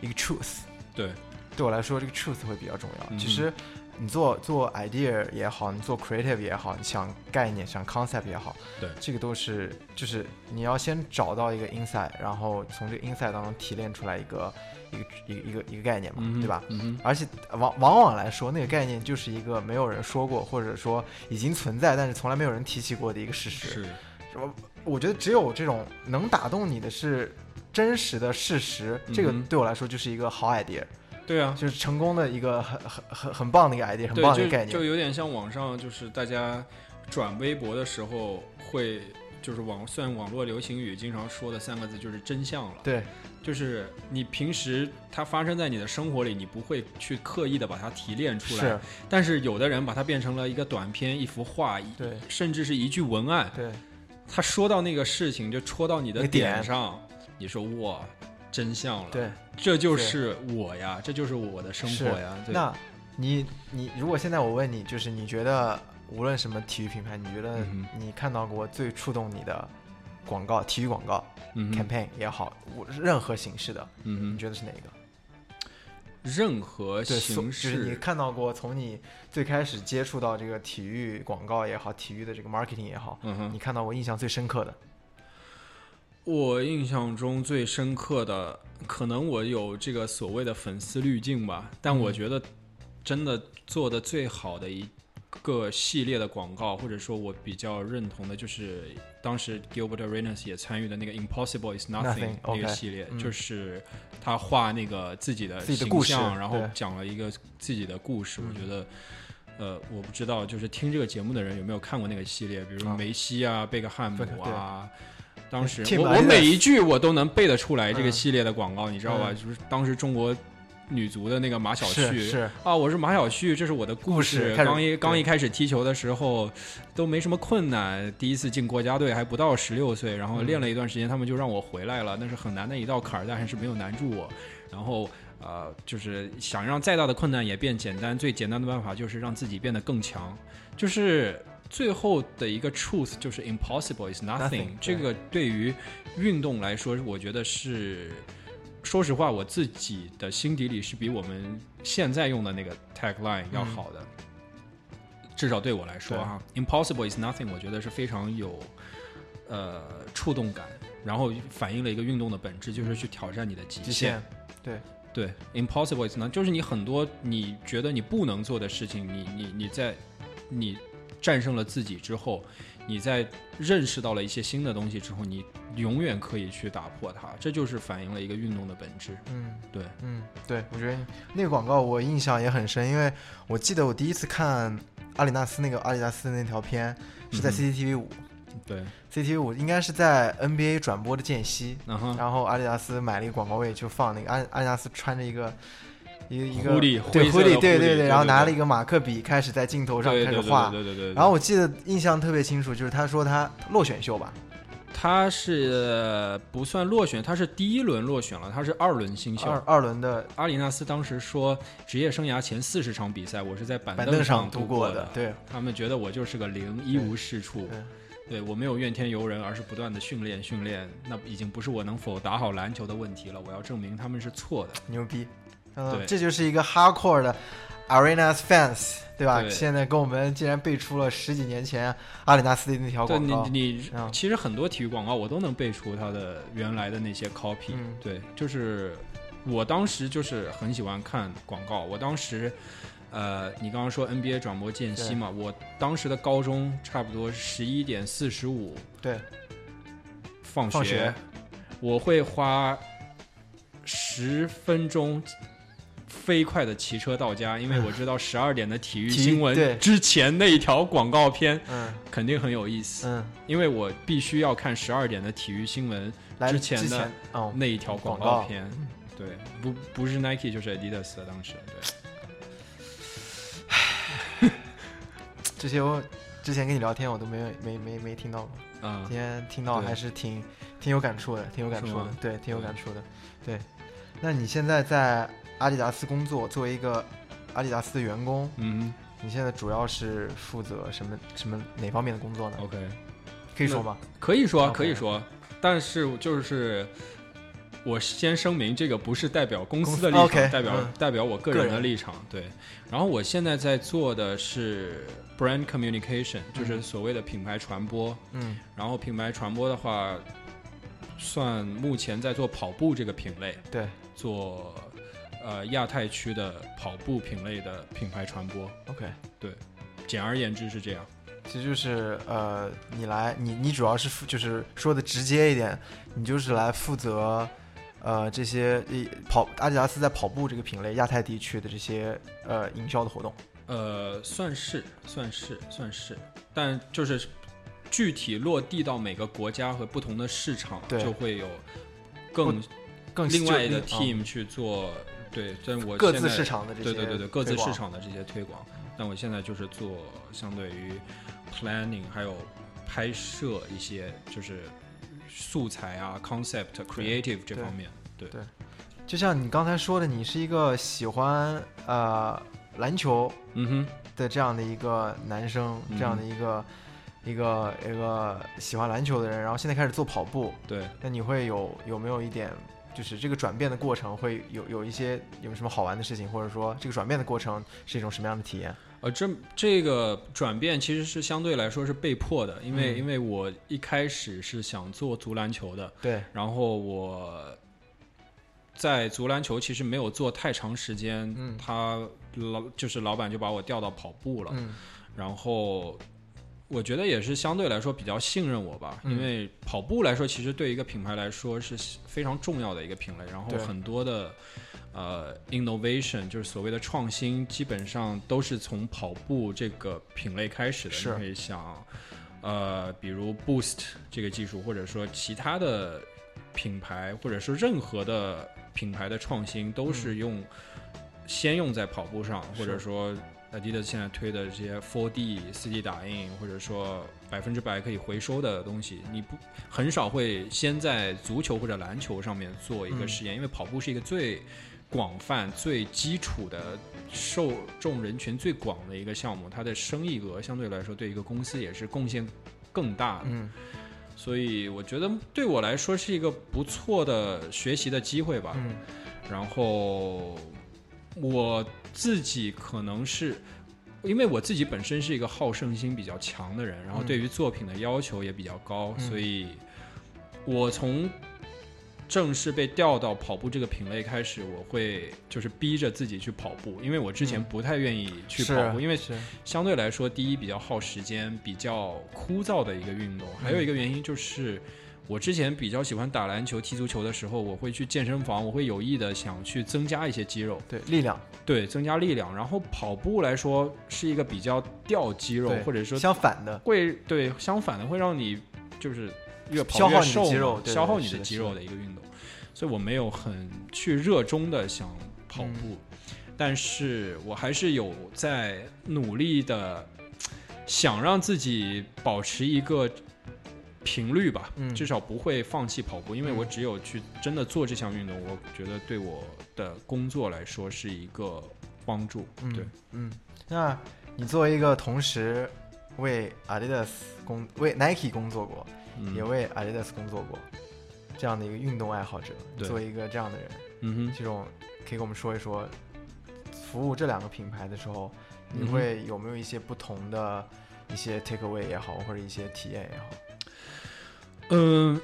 一个 truth。对，对我来说，这个 truth 会比较重要。其实。你做做 idea 也好，你做 creative 也好，你想概念、想 concept 也好，对，这个都是就是你要先找到一个 insight，然后从这个 insight 当中提炼出来一个一个一个一个一个概念嘛，对吧？嗯而且往往往来说，那个概念就是一个没有人说过，或者说已经存在，但是从来没有人提起过的一个事实。是，我我觉得只有这种能打动你的是真实的事实，这个对我来说就是一个好 idea。对啊，就是成功的一个很很很很棒的一个 idea，很棒的一个概念，就有点像网上就是大家转微博的时候会就是网算网络流行语经常说的三个字，就是真相了。对，就是你平时它发生在你的生活里，你不会去刻意的把它提炼出来。是。但是有的人把它变成了一个短片、一幅画，对，甚至是一句文案。对。他说到那个事情，就戳到你的点上，你说哇，真相了。对，这就是我呀，这就是我的生活呀。那，你你如果现在我问你，就是你觉得？无论什么体育品牌，你觉得你看到过最触动你的广告，体育广告嗯，campaign 也好，我任何形式的，嗯你觉得是哪一个？任何形式，就是你看到过从你最开始接触到这个体育广告也好，体育的这个 marketing 也好，嗯你看到过印象最深刻的？我印象中最深刻的，可能我有这个所谓的粉丝滤镜吧，但我觉得真的做的最好的一。个系列的广告，或者说我比较认同的，就是当时 Gilbert Arenas 也参与的那个 Impossible is Nothing 那个系列，就是他画那个自己的形象，然后讲了一个自己的故事。我觉得，呃，我不知道，就是听这个节目的人有没有看过那个系列，比如梅西啊、贝克汉姆啊。当时我我每一句我都能背得出来，这个系列的广告，你知道吧？就是当时中国。女足的那个马晓旭是啊，我是马晓旭，这是我的故事。刚一刚一开始踢球的时候，都没什么困难，第一次进国家队还不到十六岁，然后练了一段时间，他们就让我回来了。那是很难的一道坎儿，但还是没有难住我。然后呃，就是想让再大的困难也变简单，最简单的办法就是让自己变得更强。就是最后的一个 truth 就是 impossible is nothing。这个对于运动来说，我觉得是。说实话，我自己的心底里是比我们现在用的那个 tagline 要好的，至少对我来说哈。Impossible is nothing，我觉得是非常有呃触动感，然后反映了一个运动的本质，就是去挑战你的极限。对对，Impossible is nothing，就是你很多你觉得你不能做的事情，你你你在你战胜了自己之后。你在认识到了一些新的东西之后，你永远可以去打破它，这就是反映了一个运动的本质。嗯，对，嗯，对，我觉得那个广告我印象也很深，因为我记得我第一次看阿里纳斯那个阿里纳斯那条片是在 CCTV 五，对，CCTV 五应该是在 NBA 转播的间隙，然后阿里纳斯买了一个广告位就放那个阿阿里纳斯穿着一个。一个一个对狐狸，对对对，然后拿了一个马克笔，开始在镜头上开始画。对对对。然后我记得印象特别清楚，就是他说他落选秀吧，他是不算落选，他是第一轮落选了，他是二轮新秀。二二轮的阿里纳斯当时说，职业生涯前四十场比赛，我是在板凳上度过的。对，他们觉得我就是个零，一无是处。对我没有怨天尤人，而是不断的训练训练。那已经不是我能否打好篮球的问题了，我要证明他们是错的。牛逼。嗯，这就是一个 hardcore 的 Arenas fans，对吧？现在跟我们竟然背出了十几年前阿里纳斯的那条广告。你你其实很多体育广告我都能背出它的原来的那些 copy。对，就是我当时就是很喜欢看广告。我当时，呃，你刚刚说 NBA 转播间隙嘛，我当时的高中差不多十一点四十五，对，放学，我会花十分钟。飞快的骑车到家，因为我知道十二点的体育新闻之前那一条广告片，嗯，肯定很有意思，嗯，因为我必须要看十二点的体育新闻之前的那一条广告片，对，不不是 Nike 就是 Adidas 的当时，对，这些我之前跟你聊天我都没有没没没听到过，嗯，今天听到还是挺挺有感触的，挺有感触的，对，挺有感触的，对，那你现在在？阿迪达斯工作，作为一个阿迪达斯的员工，嗯，你现在主要是负责什么什么哪方面的工作呢？OK，可以说吗？可以说，可以说，但是就是我先声明，这个不是代表公司的立场，代表代表我个人的立场。对，然后我现在在做的是 brand communication，就是所谓的品牌传播。嗯，然后品牌传播的话，算目前在做跑步这个品类，对，做。呃，亚太区的跑步品类的品牌传播，OK，对，简而言之是这样。其实就是呃，你来，你你主要是负，就是说的直接一点，你就是来负责呃这些跑阿迪达斯在跑步这个品类亚太地区的这些呃营销的活动。呃，算是算是算是，但就是具体落地到每个国家和不同的市场，就会有更更另外的 team 去做。对，但我各自市场的这些对对对对各自市场的这些推广。但我现在就是做相对于 planning 还有拍摄一些就是素材啊 concept creative 这方面。对对，就像你刚才说的，你是一个喜欢呃篮球嗯哼的这样的一个男生，这样的一个一个一个喜欢篮球的人，然后现在开始做跑步。对，那你会有有没有一点？就是这个转变的过程会有有一些有什么好玩的事情，或者说这个转变的过程是一种什么样的体验？呃，这这个转变其实是相对来说是被迫的，因为因为我一开始是想做足篮球的，对，然后我在足篮球其实没有做太长时间，嗯，他老就是老板就把我调到跑步了，嗯，然后。我觉得也是相对来说比较信任我吧，因为跑步来说，其实对一个品牌来说是非常重要的一个品类。然后很多的呃 innovation，就是所谓的创新，基本上都是从跑步这个品类开始的。是。你可以想，呃，比如 Boost 这个技术，或者说其他的品牌，或者说任何的品牌的创新，都是用先用在跑步上，或者说。Adidas 现在推的这些 4D、4D 打印，或者说百分之百可以回收的东西，你不很少会先在足球或者篮球上面做一个实验，因为跑步是一个最广泛、最基础的受众人群最广的一个项目，它的生意额相对来说对一个公司也是贡献更大的。嗯，所以我觉得对我来说是一个不错的学习的机会吧。嗯，然后。我自己可能是，因为我自己本身是一个好胜心比较强的人，然后对于作品的要求也比较高，所以，我从正式被调到跑步这个品类开始，我会就是逼着自己去跑步，因为我之前不太愿意去跑步，因为相对来说，第一比较耗时间，比较枯燥的一个运动，还有一个原因就是。我之前比较喜欢打篮球、踢足球的时候，我会去健身房，我会有意的想去增加一些肌肉，对力量，对增加力量。然后跑步来说是一个比较掉肌肉，或者说相反的，会对相反的会让你就是越跑越瘦，消耗你的肌肉的一个运动。所以我没有很去热衷的想跑步，但是我还是有在努力的想让自己保持一个。频率吧，至少不会放弃跑步，因为我只有去真的做这项运动，我觉得对我的工作来说是一个帮助。对，嗯，那你作为一个同时为 Adidas 工、为 Nike 工作过，也为 Adidas 工作过这样的一个运动爱好者，作为一个这样的人，嗯哼，这种可以跟我们说一说，服务这两个品牌的时候，你会有没有一些不同的一些 take away 也好，或者一些体验也好？嗯，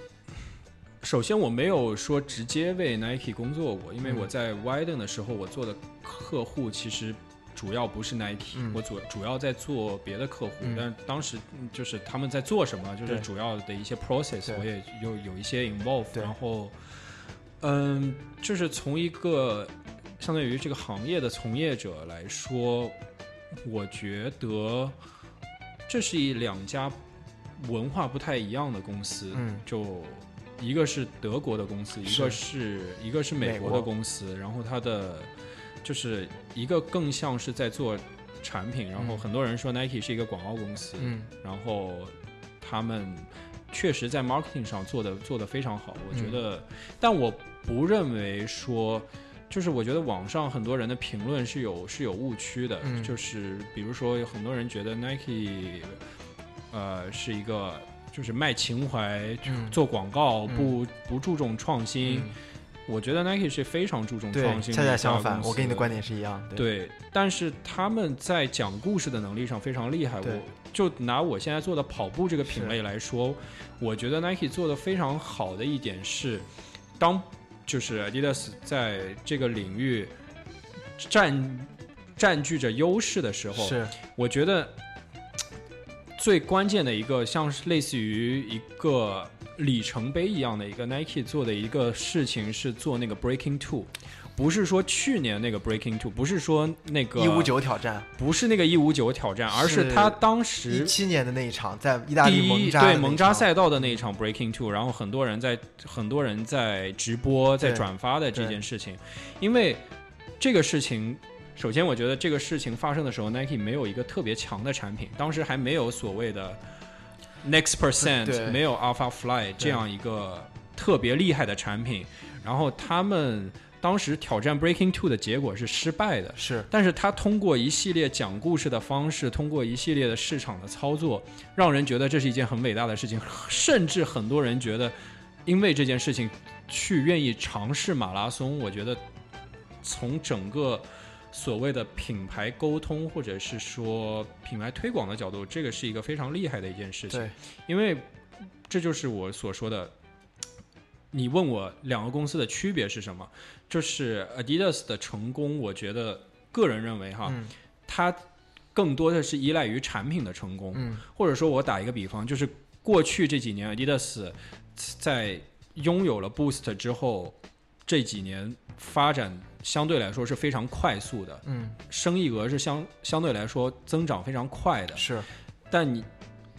首先我没有说直接为 Nike 工作过，因为我在 Widen 的时候，我做的客户其实主要不是 Nike，我主主要在做别的客户，但当时就是他们在做什么，就是主要的一些 process，我也有有一些 involve，然后，嗯，就是从一个相当于这个行业的从业者来说，我觉得这是一两家。文化不太一样的公司，嗯，就一个是德国的公司，一个是一个是美国的公司，然后它的就是一个更像是在做产品，然后很多人说 Nike 是一个广告公司，嗯，然后他们确实在 marketing 上做的做的非常好，我觉得，但我不认为说，就是我觉得网上很多人的评论是有是有误区的，就是比如说有很多人觉得 Nike。呃，是一个就是卖情怀、做广告，不不注重创新。我觉得 Nike 是非常注重创新。恰恰相反，我跟你的观点是一样。对，但是他们在讲故事的能力上非常厉害。我就拿我现在做的跑步这个品类来说，我觉得 Nike 做的非常好的一点是，当就是 Adidas 在这个领域占占据着优势的时候，是我觉得。最关键的一个，像是类似于一个里程碑一样的一个 Nike 做的一个事情是做那个 Breaking Two。不是说去年那个 Breaking Two，不是说那个一五九挑战，不是那个一五九挑战，而是他当时一七年的那一场在意大利蒙扎对蒙扎赛道的那一场 Breaking Two，然后很多人在很多人在直播在转发的这件事情，因为这个事情，首先我觉得这个事情发生的时候，Nike 没有一个特别强的产品，当时还没有所谓的 Next Percent，没有 Alpha Fly 这样一个特别厉害的产品，然后他们。当时挑战 Breaking Two 的结果是失败的，是，但是他通过一系列讲故事的方式，通过一系列的市场的操作，让人觉得这是一件很伟大的事情，甚至很多人觉得，因为这件事情去愿意尝试马拉松。我觉得从整个所谓的品牌沟通或者是说品牌推广的角度，这个是一个非常厉害的一件事情。对，因为这就是我所说的。你问我两个公司的区别是什么？就是 Adidas 的成功，我觉得个人认为哈，它更多的是依赖于产品的成功。嗯，或者说我打一个比方，就是过去这几年 Adidas 在拥有了 Boost 之后，这几年发展相对来说是非常快速的。嗯，生意额是相相对来说增长非常快的。是，但你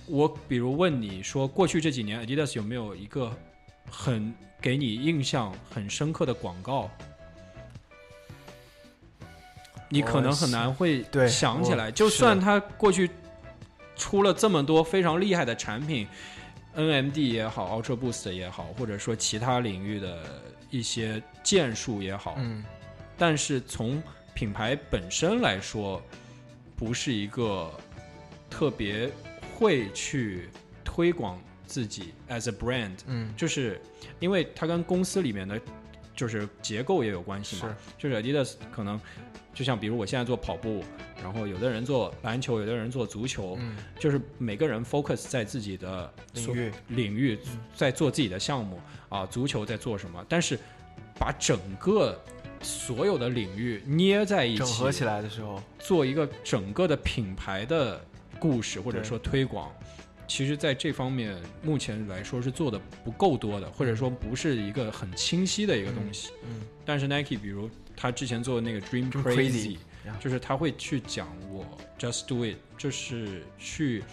我比如问你说，过去这几年 Adidas 有没有一个？很给你印象很深刻的广告，你可能很难会想起来。就算他过去出了这么多非常厉害的产品，NMD 也好，Ultra Boost 也好，或者说其他领域的一些建树也好，嗯，但是从品牌本身来说，不是一个特别会去推广。自己 as a brand，嗯，就是因为它跟公司里面的就是结构也有关系嘛。就是 Adidas 可能就像比如我现在做跑步，然后有的人做篮球，有的人做足球，嗯，就是每个人 focus 在自己的领域领域在做自己的项目啊，足球在做什么？但是把整个所有的领域捏在一起，整合起来的时候，做一个整个的品牌的故事或者说推广。其实，在这方面，目前来说是做的不够多的，或者说不是一个很清晰的一个东西。嗯。但是 Nike，比如他之前做的那个 Dream Crazy，就是他会去讲我 Just Do It，就是去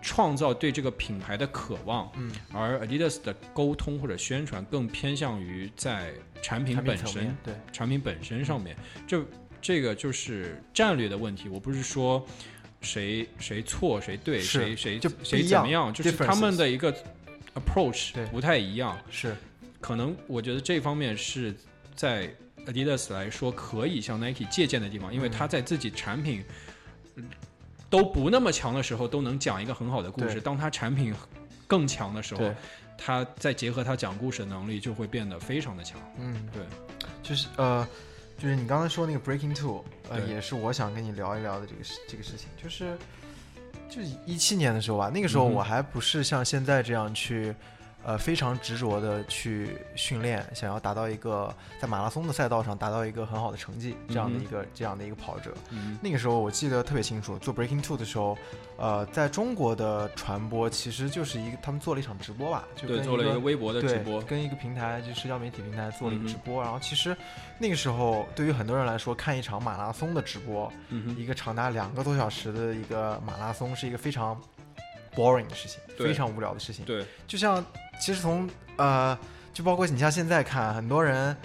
创造对这个品牌的渴望。嗯。而 Adidas 的沟通或者宣传更偏向于在产品本身，对产品本身上面。就这个就是战略的问题。我不是说。谁谁错谁对谁谁就谁怎么样？就是他们的一个 approach 不太一样。是，可能我觉得这方面是在 Adidas 来说可以向 Nike 借鉴的地方，因为他在自己产品都不那么强的时候，都能讲一个很好的故事。当他产品更强的时候，他再结合他讲故事的能力，就会变得非常的强。嗯，对，就是呃。就是你刚才说那个 Breaking Two，呃，也是我想跟你聊一聊的这个事，这个事情，就是，就一七年的时候吧，那个时候我还不是像现在这样去。呃，非常执着的去训练，想要达到一个在马拉松的赛道上达到一个很好的成绩，这样的一个这样的一个跑者。那个时候我记得特别清楚，做 Breaking Two 的时候，呃，在中国的传播其实就是一个他们做了一场直播吧，就做了一个微博的直播，跟一个平台就社交媒体平台做了一个直播。然后其实那个时候对于很多人来说，看一场马拉松的直播，一个长达两个多小时的一个马拉松，是一个非常 boring 的事情，非常无聊的事情。对，就像。其实从呃，就包括你像现在看，很多人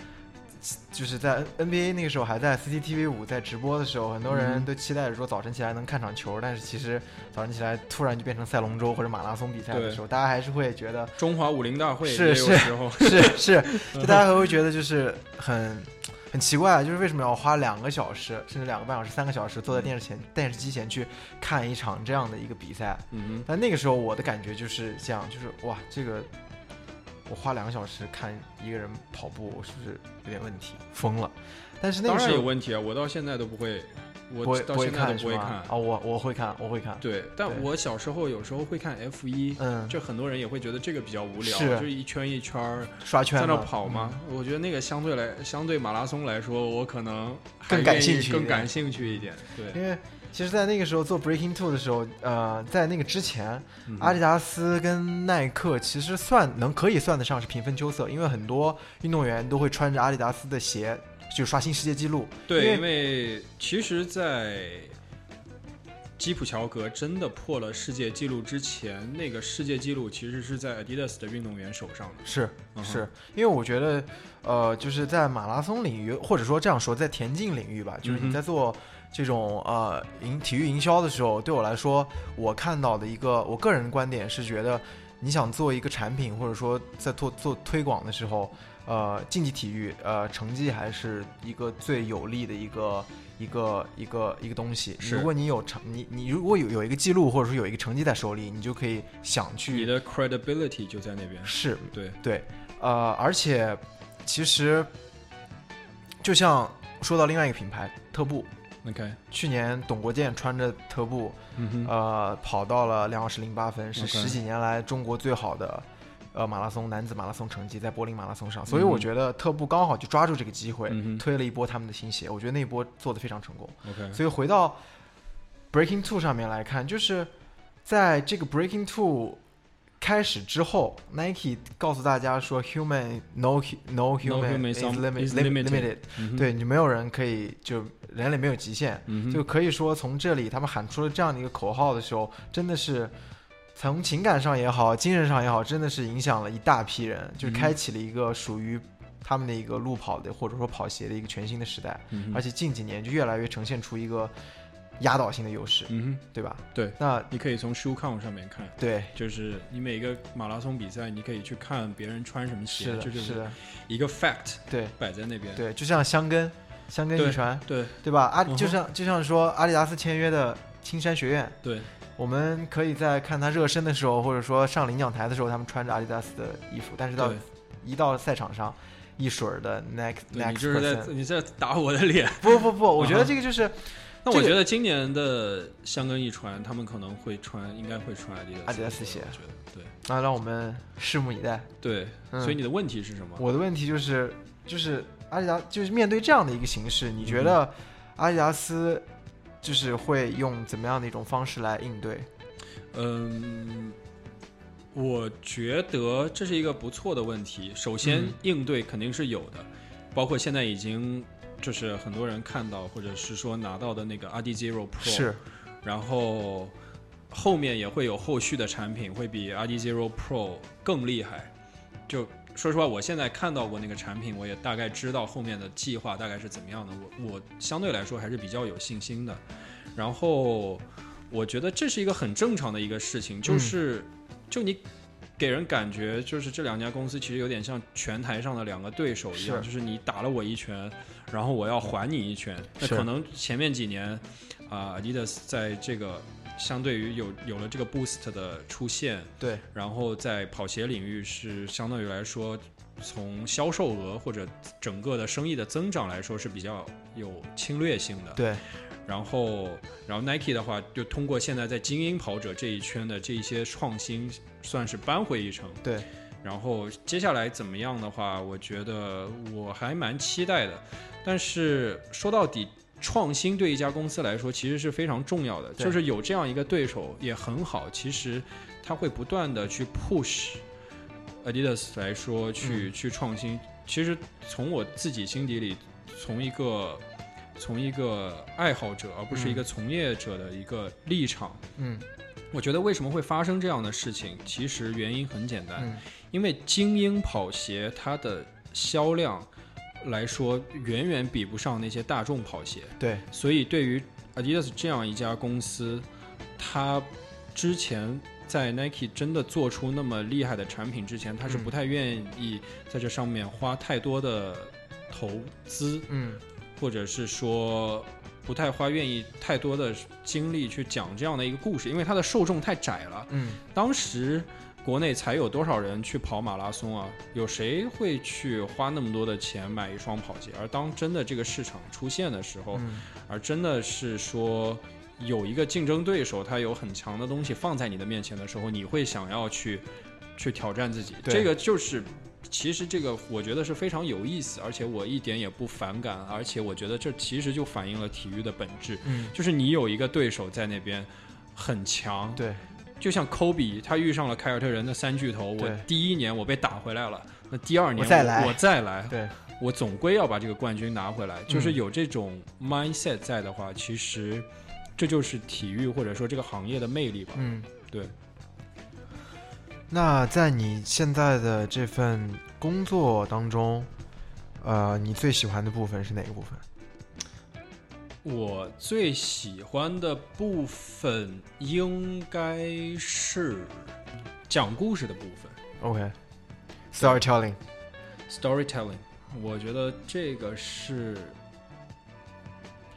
就是在 NBA 那个时候还在 CCTV 五在直播的时候，很多人都期待着说早晨起来能看场球。但是其实早晨起来突然就变成赛龙舟或者马拉松比赛的时候，大家还是会觉得中华武林大会是是是是，就大家还会觉得就是很很奇怪，就是为什么要花两个小时甚至两个半小时、三个小时坐在电视前电视机前去看一场这样的一个比赛？嗯，但那个时候我的感觉就是这样，就是哇，这个。我花两个小时看一个人跑步，是不是有点问题？疯了！但是那个当然有问题啊！我到现在都不会，我到现在都不会看啊！我我会看，我会看。对，但我小时候有时候会看 F 一，嗯，就很多人也会觉得这个比较无聊，就一圈一圈刷圈在那跑嘛。我觉得那个相对来，相对马拉松来说，我可能更感兴趣，更感兴趣一点。对，因为其实，在那个时候做 Breaking Two 的时候，呃，在那个之前，阿迪达斯跟耐克其实算能可以算得上是平分秋色，因为很多运动员都会穿着阿迪达斯的鞋，就刷新世界纪录。对，因为其实，在基普乔格真的破了世界纪录之前，那个世界纪录其实是在 Adidas 的运动员手上的。是，是因为我觉得，呃，就是在马拉松领域，或者说这样说，在田径领域吧，就是你在做这种呃营体育营销的时候，对我来说，我看到的一个我个人观点是觉得，你想做一个产品，或者说在做做推广的时候，呃，竞技体育，呃，成绩还是一个最有利的一个。一个一个一个东西，如果你有成，你你如果有有一个记录，或者说有一个成绩在手里，你就可以想去。你的 credibility 就在那边。是，对对，呃，而且其实就像说到另外一个品牌特步，OK，去年董国建穿着特步，呃，跑到了两小时零八分，是十几年来中国最好的。呃，马拉松男子马拉松成绩在柏林马拉松上，所以我觉得特步刚好就抓住这个机会，推了一波他们的新鞋，我觉得那一波做的非常成功。OK，所以回到 Breaking Two 上面来看，就是在这个 Breaking Two 开始之后，Nike 告诉大家说，Human No No Human is limited，对你没有人可以就人类没有极限，就可以说从这里他们喊出了这样的一个口号的时候，真的是。从情感上也好，精神上也好，真的是影响了一大批人，就开启了一个属于他们的一个路跑的或者说跑鞋的一个全新的时代。而且近几年就越来越呈现出一个压倒性的优势，嗯对吧？对。那你可以从 shoe count 上面看，对，就是你每个马拉松比赛，你可以去看别人穿什么鞋，就是一个 fact，对，摆在那边。对，就像香根，香根遗传，对，对吧？阿就像就像说阿迪达斯签约的青山学院，对。我们可以在看他热身的时候，或者说上领奖台的时候，他们穿着阿迪达斯的衣服。但是到一到赛场上，一水儿的 next next。你就是在你在打我的脸？不不不，我觉得这个就是。那我觉得今年的香根一传，他们可能会穿，应该会穿阿迪阿迪达斯鞋。我觉得对。那让我们拭目以待。对，所以你的问题是什么？我的问题就是，就是阿迪达，就是面对这样的一个形式，你觉得阿迪达斯？就是会用怎么样的一种方式来应对？嗯，我觉得这是一个不错的问题。首先，应对肯定是有的，包括现在已经就是很多人看到或者是说拿到的那个 RD Zero Pro，是，然后后面也会有后续的产品会比 RD Zero Pro 更厉害，就。说实话，我现在看到过那个产品，我也大概知道后面的计划大概是怎么样的。我我相对来说还是比较有信心的。然后我觉得这是一个很正常的一个事情，就是就你给人感觉就是这两家公司其实有点像拳台上的两个对手一样，就是你打了我一拳，然后我要还你一拳。那可能前面几年啊，Adidas 在这个。相对于有有了这个 boost 的出现，对，然后在跑鞋领域是相对于来说，从销售额或者整个的生意的增长来说是比较有侵略性的，对。然后，然后 Nike 的话，就通过现在在精英跑者这一圈的这一些创新，算是扳回一城，对。然后接下来怎么样的话，我觉得我还蛮期待的。但是说到底。创新对一家公司来说其实是非常重要的，就是有这样一个对手也很好。其实他会不断的去 push Adidas 来说去去创新。其实从我自己心底里，从一个从一个爱好者而不是一个从业者的一个立场，嗯，我觉得为什么会发生这样的事情？其实原因很简单，因为精英跑鞋它的销量。来说远远比不上那些大众跑鞋，对，所以对于 Adidas 这样一家公司，它之前在 Nike 真的做出那么厉害的产品之前，它是不太愿意在这上面花太多的投资，嗯，或者是说不太花愿意太多的精力去讲这样的一个故事，因为它的受众太窄了，嗯，当时。国内才有多少人去跑马拉松啊？有谁会去花那么多的钱买一双跑鞋？而当真的这个市场出现的时候，而真的是说有一个竞争对手，他有很强的东西放在你的面前的时候，你会想要去去挑战自己。这个就是其实这个我觉得是非常有意思，而且我一点也不反感，而且我觉得这其实就反映了体育的本质，嗯，就是你有一个对手在那边很强，对，就像科比，他遇上了凯尔特人的三巨头，我第一年我被打回来了，那第二年我再来，我再来，对。我总归要把这个冠军拿回来，就是有这种 mindset 在的话，其实这就是体育或者说这个行业的魅力吧。嗯，对。那在你现在的这份工作当中，呃，你最喜欢的部分是哪个部分？我最喜欢的部分应该是讲故事的部分。OK，storytelling，storytelling。我觉得这个是，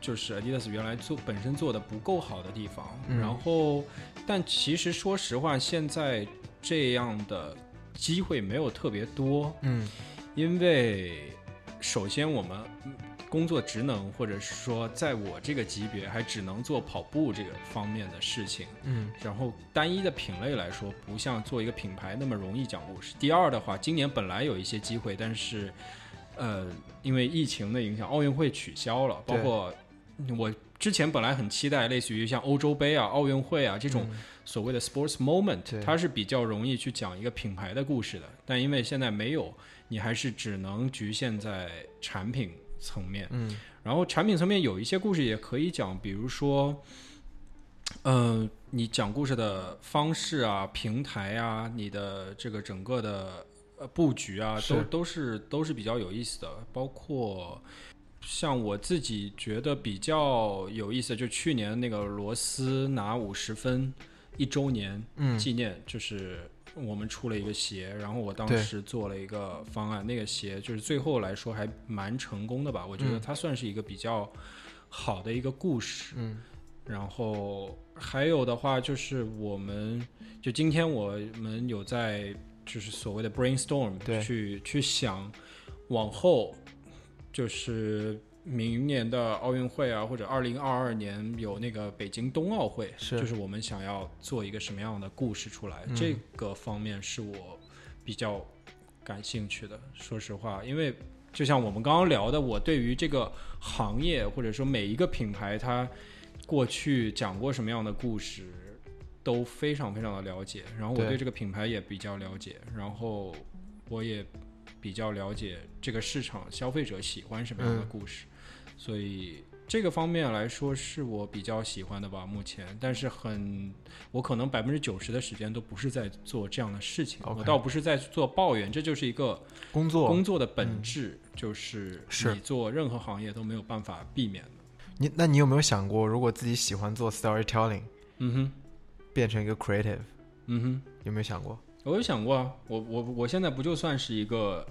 就是 Adidas 原来做本身做的不够好的地方。然后，但其实说实话，现在这样的机会没有特别多。嗯，因为首先我们工作职能，或者是说在我这个级别，还只能做跑步这个方面的事情。嗯，然后单一的品类来说，不像做一个品牌那么容易讲故事。第二的话，今年本来有一些机会，但是。呃，因为疫情的影响，奥运会取消了。包括我之前本来很期待，类似于像欧洲杯啊、奥运会啊这种所谓的 sports moment，它是比较容易去讲一个品牌的故事的。但因为现在没有，你还是只能局限在产品层面。嗯，然后产品层面有一些故事也可以讲，比如说，嗯，你讲故事的方式啊、平台啊、你的这个整个的。呃，布局啊，都都是都是比较有意思的，包括像我自己觉得比较有意思的，就去年那个罗斯拿五十分一周年纪念，就是我们出了一个鞋，然后我当时做了一个方案，那个鞋就是最后来说还蛮成功的吧，我觉得它算是一个比较好的一个故事。嗯，然后还有的话就是我们就今天我们有在。就是所谓的 brainstorm，去去想往后，就是明年的奥运会啊，或者二零二二年有那个北京冬奥会，是就是我们想要做一个什么样的故事出来，这个方面是我比较感兴趣的。说实话，因为就像我们刚刚聊的，我对于这个行业或者说每一个品牌，它过去讲过什么样的故事。都非常非常的了解，然后我对这个品牌也比较了解，然后我也比较了解这个市场消费者喜欢什么样的故事，所以这个方面来说是我比较喜欢的吧。目前，但是很我可能百分之九十的时间都不是在做这样的事情，我倒不是在做抱怨，这就是一个工作工作的本质，就是你做任何行业都没有办法避免的。你那你有没有想过，如果自己喜欢做 storytelling，嗯哼。变成一个 creative，嗯哼，有没有想过？我有想过啊，我我我现在不就算是一个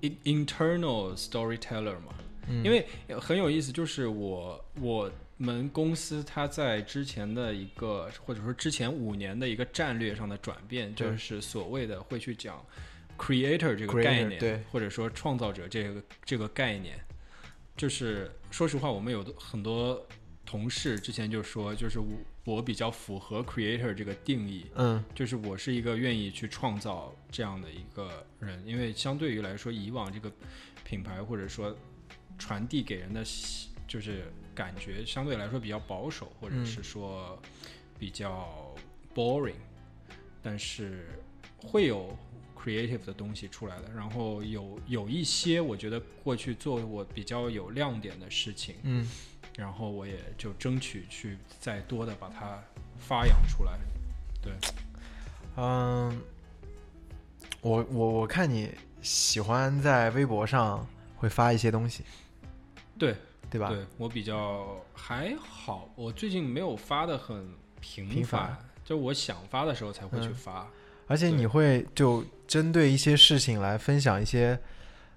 internal storyteller 吗？因为很有意思，就是我我们公司它在之前的一个或者说之前五年的一个战略上的转变，就是所谓的会去讲 creator 这个概念，对，或者说创造者这个这个概念，就是说实话，我们有很多同事之前就说，就是我。我比较符合 creator 这个定义，嗯，就是我是一个愿意去创造这样的一个人，因为相对于来说，以往这个品牌或者说传递给人的就是感觉相对来说比较保守，或者是说比较 boring，但是会有 creative 的东西出来的，然后有有一些我觉得过去做我比较有亮点的事情，嗯。然后我也就争取去再多的把它发扬出来，对，嗯，我我我看你喜欢在微博上会发一些东西，对对吧？对我比较还好，我最近没有发的很频繁，就我想发的时候才会去发，而且你会就针对一些事情来分享一些。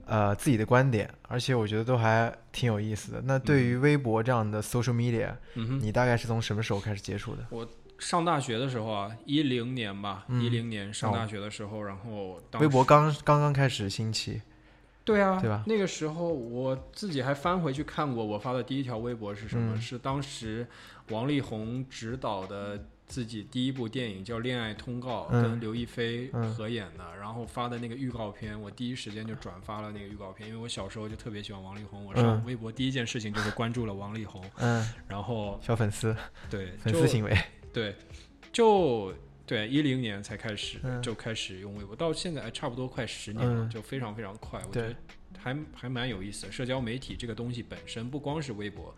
呃，自己的观点，而且我觉得都还挺有意思的。那对于微博这样的 social media，你大概是从什么时候开始接触的？我上大学的时候啊，一零年吧，一零年上大学的时候，然后微博刚刚刚开始兴起。对啊，对吧？那个时候我自己还翻回去看过，我发的第一条微博是什么？是当时王力宏执导的自己第一部电影叫《恋爱通告》，跟刘亦菲合演的，然后发的那个预告片，我第一时间就转发了那个预告片，因为我小时候就特别喜欢王力宏，我上微博第一件事情就是关注了王力宏，嗯，然后小粉丝，对，粉丝行为，对，就对，一零年才开始就开始用微博，到现在差不多快十年了，就非常非常快，我觉得还还蛮有意思的。社交媒体这个东西本身不光是微博、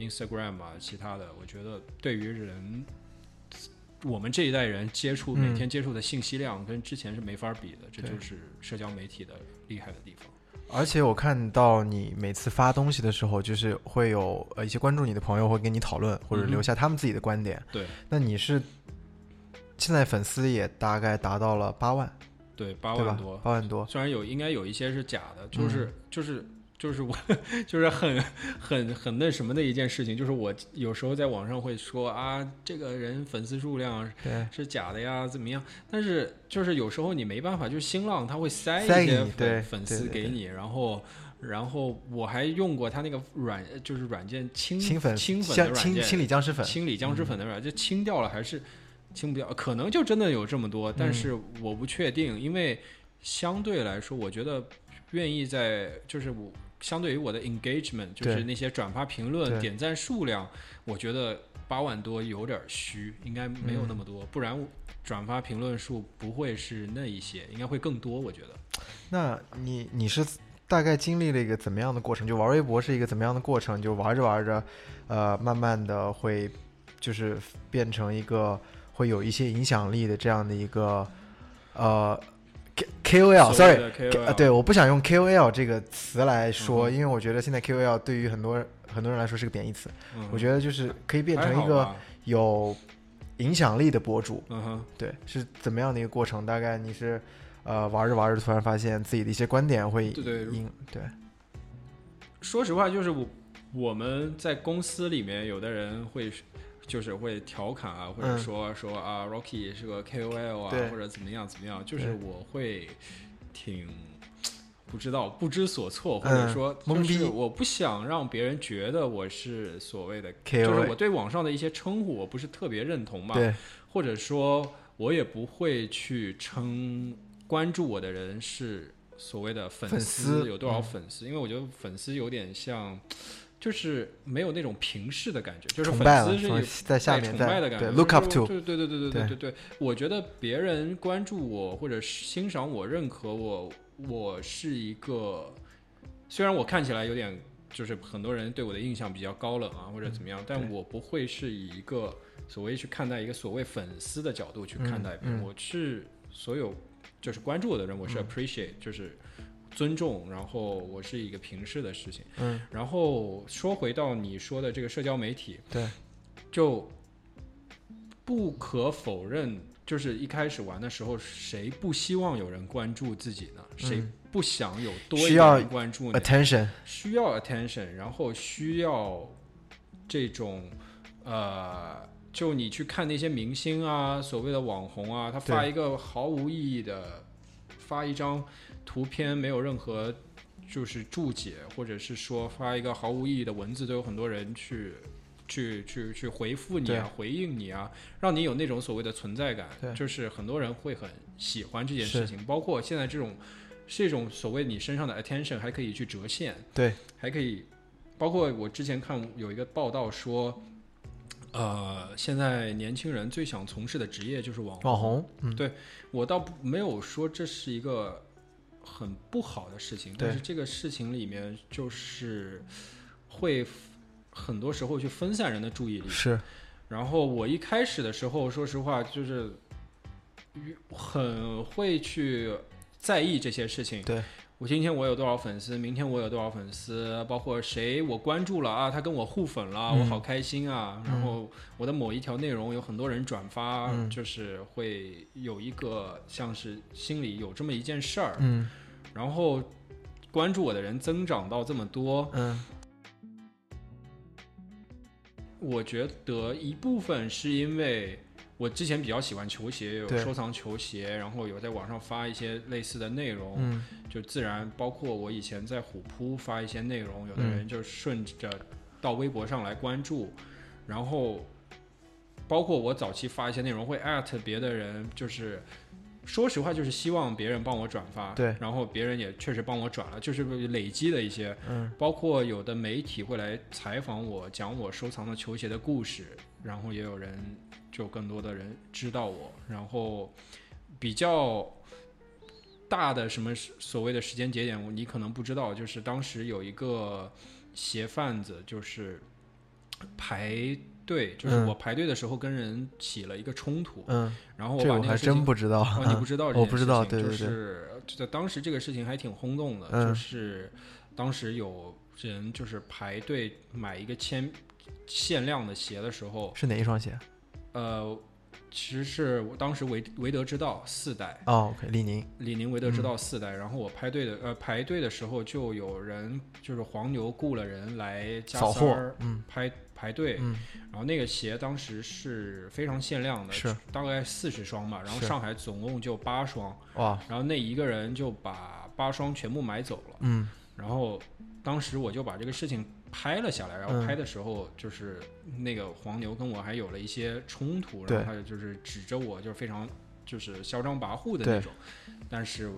Instagram 啊，其他的，我觉得对于人。我们这一代人接触每天接触的信息量跟之前是没法比的，这就是社交媒体的厉害的地方。而且我看到你每次发东西的时候，就是会有呃一些关注你的朋友会跟你讨论，或者留下他们自己的观点。对，那你是现在粉丝也大概达到了八万，对，八万多，八万多。虽然有应该有一些是假的，就是就是。就是我，就是很很很那什么的一件事情，就是我有时候在网上会说啊，这个人粉丝数量是假的呀，怎么样？但是就是有时候你没办法，就是新浪他会塞一些粉粉丝给你，然后然后我还用过他那个软，就是软件清清粉清粉的软件，清理僵尸粉，清理僵尸粉的软件清掉了还是清不掉？可能就真的有这么多，但是我不确定，因为相对来说，我觉得愿意在就是我。相对于我的 engagement，就是那些转发、评论、点赞数量，我觉得八万多有点虚，应该没有那么多，不然转发评论数不会是那一些，应该会更多。我觉得。那你你是大概经历了一个怎么样的过程？就玩微博是一个怎么样的过程？就玩着玩着，呃，慢慢的会就是变成一个会有一些影响力的这样的一个呃。K K O L，sorry，啊，对，我不想用 K O L 这个词来说，因为我觉得现在 K O L 对于很多很多人来说是个贬义词。我觉得就是可以变成一个有影响力的博主。嗯哼，对，是怎么样的一个过程？大概你是呃玩着玩着，突然发现自己的一些观点会对对对。说实话，就是我我们在公司里面，有的人会。就是会调侃啊，或者说说啊，Rocky 是个 KOL 啊，或者怎么样怎么样，就是我会挺不知道不知所措，或者说就是我不想让别人觉得我是所谓的 KOL，就是我对网上的一些称呼我不是特别认同嘛，或者说我也不会去称关注我的人是所谓的粉丝有多少粉丝，因为我觉得粉丝有点像。就是没有那种平视的感觉，就是粉丝是在下面崇拜的感觉，look up to，对对对对对对对。对。我觉得别人关注我或者欣赏我、认可我，我是一个，虽然我看起来有点，就是很多人对我的印象比较高冷啊，或者怎么样，但我不会是以一个所谓去看待一个所谓粉丝的角度去看待别人，我是所有就是关注我的人，我是 appreciate，就是。尊重，然后我是一个平视的事情。嗯，然后说回到你说的这个社交媒体，对，就不可否认，就是一开始玩的时候，谁不希望有人关注自己呢？谁不想有多一点人关注？attention 需要 attention，然后需要这种呃，就你去看那些明星啊，所谓的网红啊，他发一个毫无意义的，发一张。图片没有任何就是注解，或者是说发一个毫无意义的文字，都有很多人去去去去回复你啊，回应你啊，让你有那种所谓的存在感。就是很多人会很喜欢这件事情。包括现在这种是一种所谓你身上的 attention 还可以去折现，对，还可以。包括我之前看有一个报道说，呃，现在年轻人最想从事的职业就是网网红。嗯，对我倒没有说这是一个。很不好的事情，但是这个事情里面就是会很多时候去分散人的注意力。是，然后我一开始的时候，说实话就是很会去在意这些事情。对。我今天我有多少粉丝？明天我有多少粉丝？包括谁我关注了啊？他跟我互粉了，我好开心啊！然后我的某一条内容有很多人转发，就是会有一个像是心里有这么一件事儿。嗯。然后关注我的人增长到这么多。嗯。我觉得一部分是因为。我之前比较喜欢球鞋，有收藏球鞋，然后有在网上发一些类似的内容，就自然包括我以前在虎扑发一些内容，有的人就顺着到微博上来关注，然后。包括我早期发一些内容会艾特别的人，就是说实话，就是希望别人帮我转发，对，然后别人也确实帮我转了，就是累积的一些，嗯，包括有的媒体会来采访我，讲我收藏的球鞋的故事，然后也有人就更多的人知道我，然后比较大的什么所谓的时间节点，你可能不知道，就是当时有一个鞋贩子，就是排。队，就是我排队的时候跟人起了一个冲突，嗯，然后我把那个事情，还真不知道，你不知道，我不知道，对对对，就是在当时这个事情还挺轰动的，就是当时有人就是排队买一个签限量的鞋的时候，是哪一双鞋？呃，其实是我当时维维德之道四代哦，OK，李宁，李宁维德之道四代，然后我排队的呃排队的时候就有人就是黄牛雇了人来扫货，嗯，排。排队，嗯，然后那个鞋当时是非常限量的，是大概四十双吧，然后上海总共就八双，哇，然后那一个人就把八双全部买走了，嗯，然后当时我就把这个事情拍了下来，然后拍的时候就是那个黄牛跟我还有了一些冲突，然后他就是指着我就是非常就是嚣张跋扈的那种，但是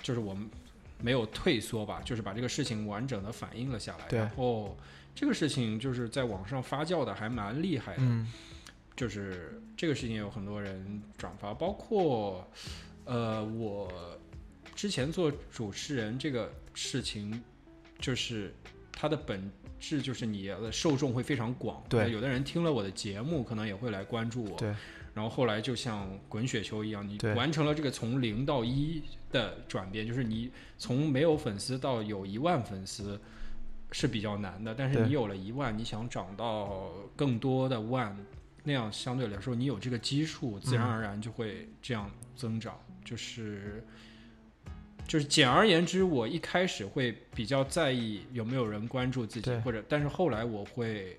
就是我们没有退缩吧，就是把这个事情完整的反映了下来，然后。这个事情就是在网上发酵的还蛮厉害的，就是这个事情有很多人转发，包括呃我之前做主持人这个事情，就是它的本质就是你的受众会非常广，对，有的人听了我的节目可能也会来关注我，对，然后后来就像滚雪球一样，你完成了这个从零到一的转变，就是你从没有粉丝到有一万粉丝。是比较难的，但是你有了一万，你想涨到更多的万，那样相对来说，你有这个基数，自然而然就会这样增长。就是，就是简而言之，我一开始会比较在意有没有人关注自己，或者，但是后来我会，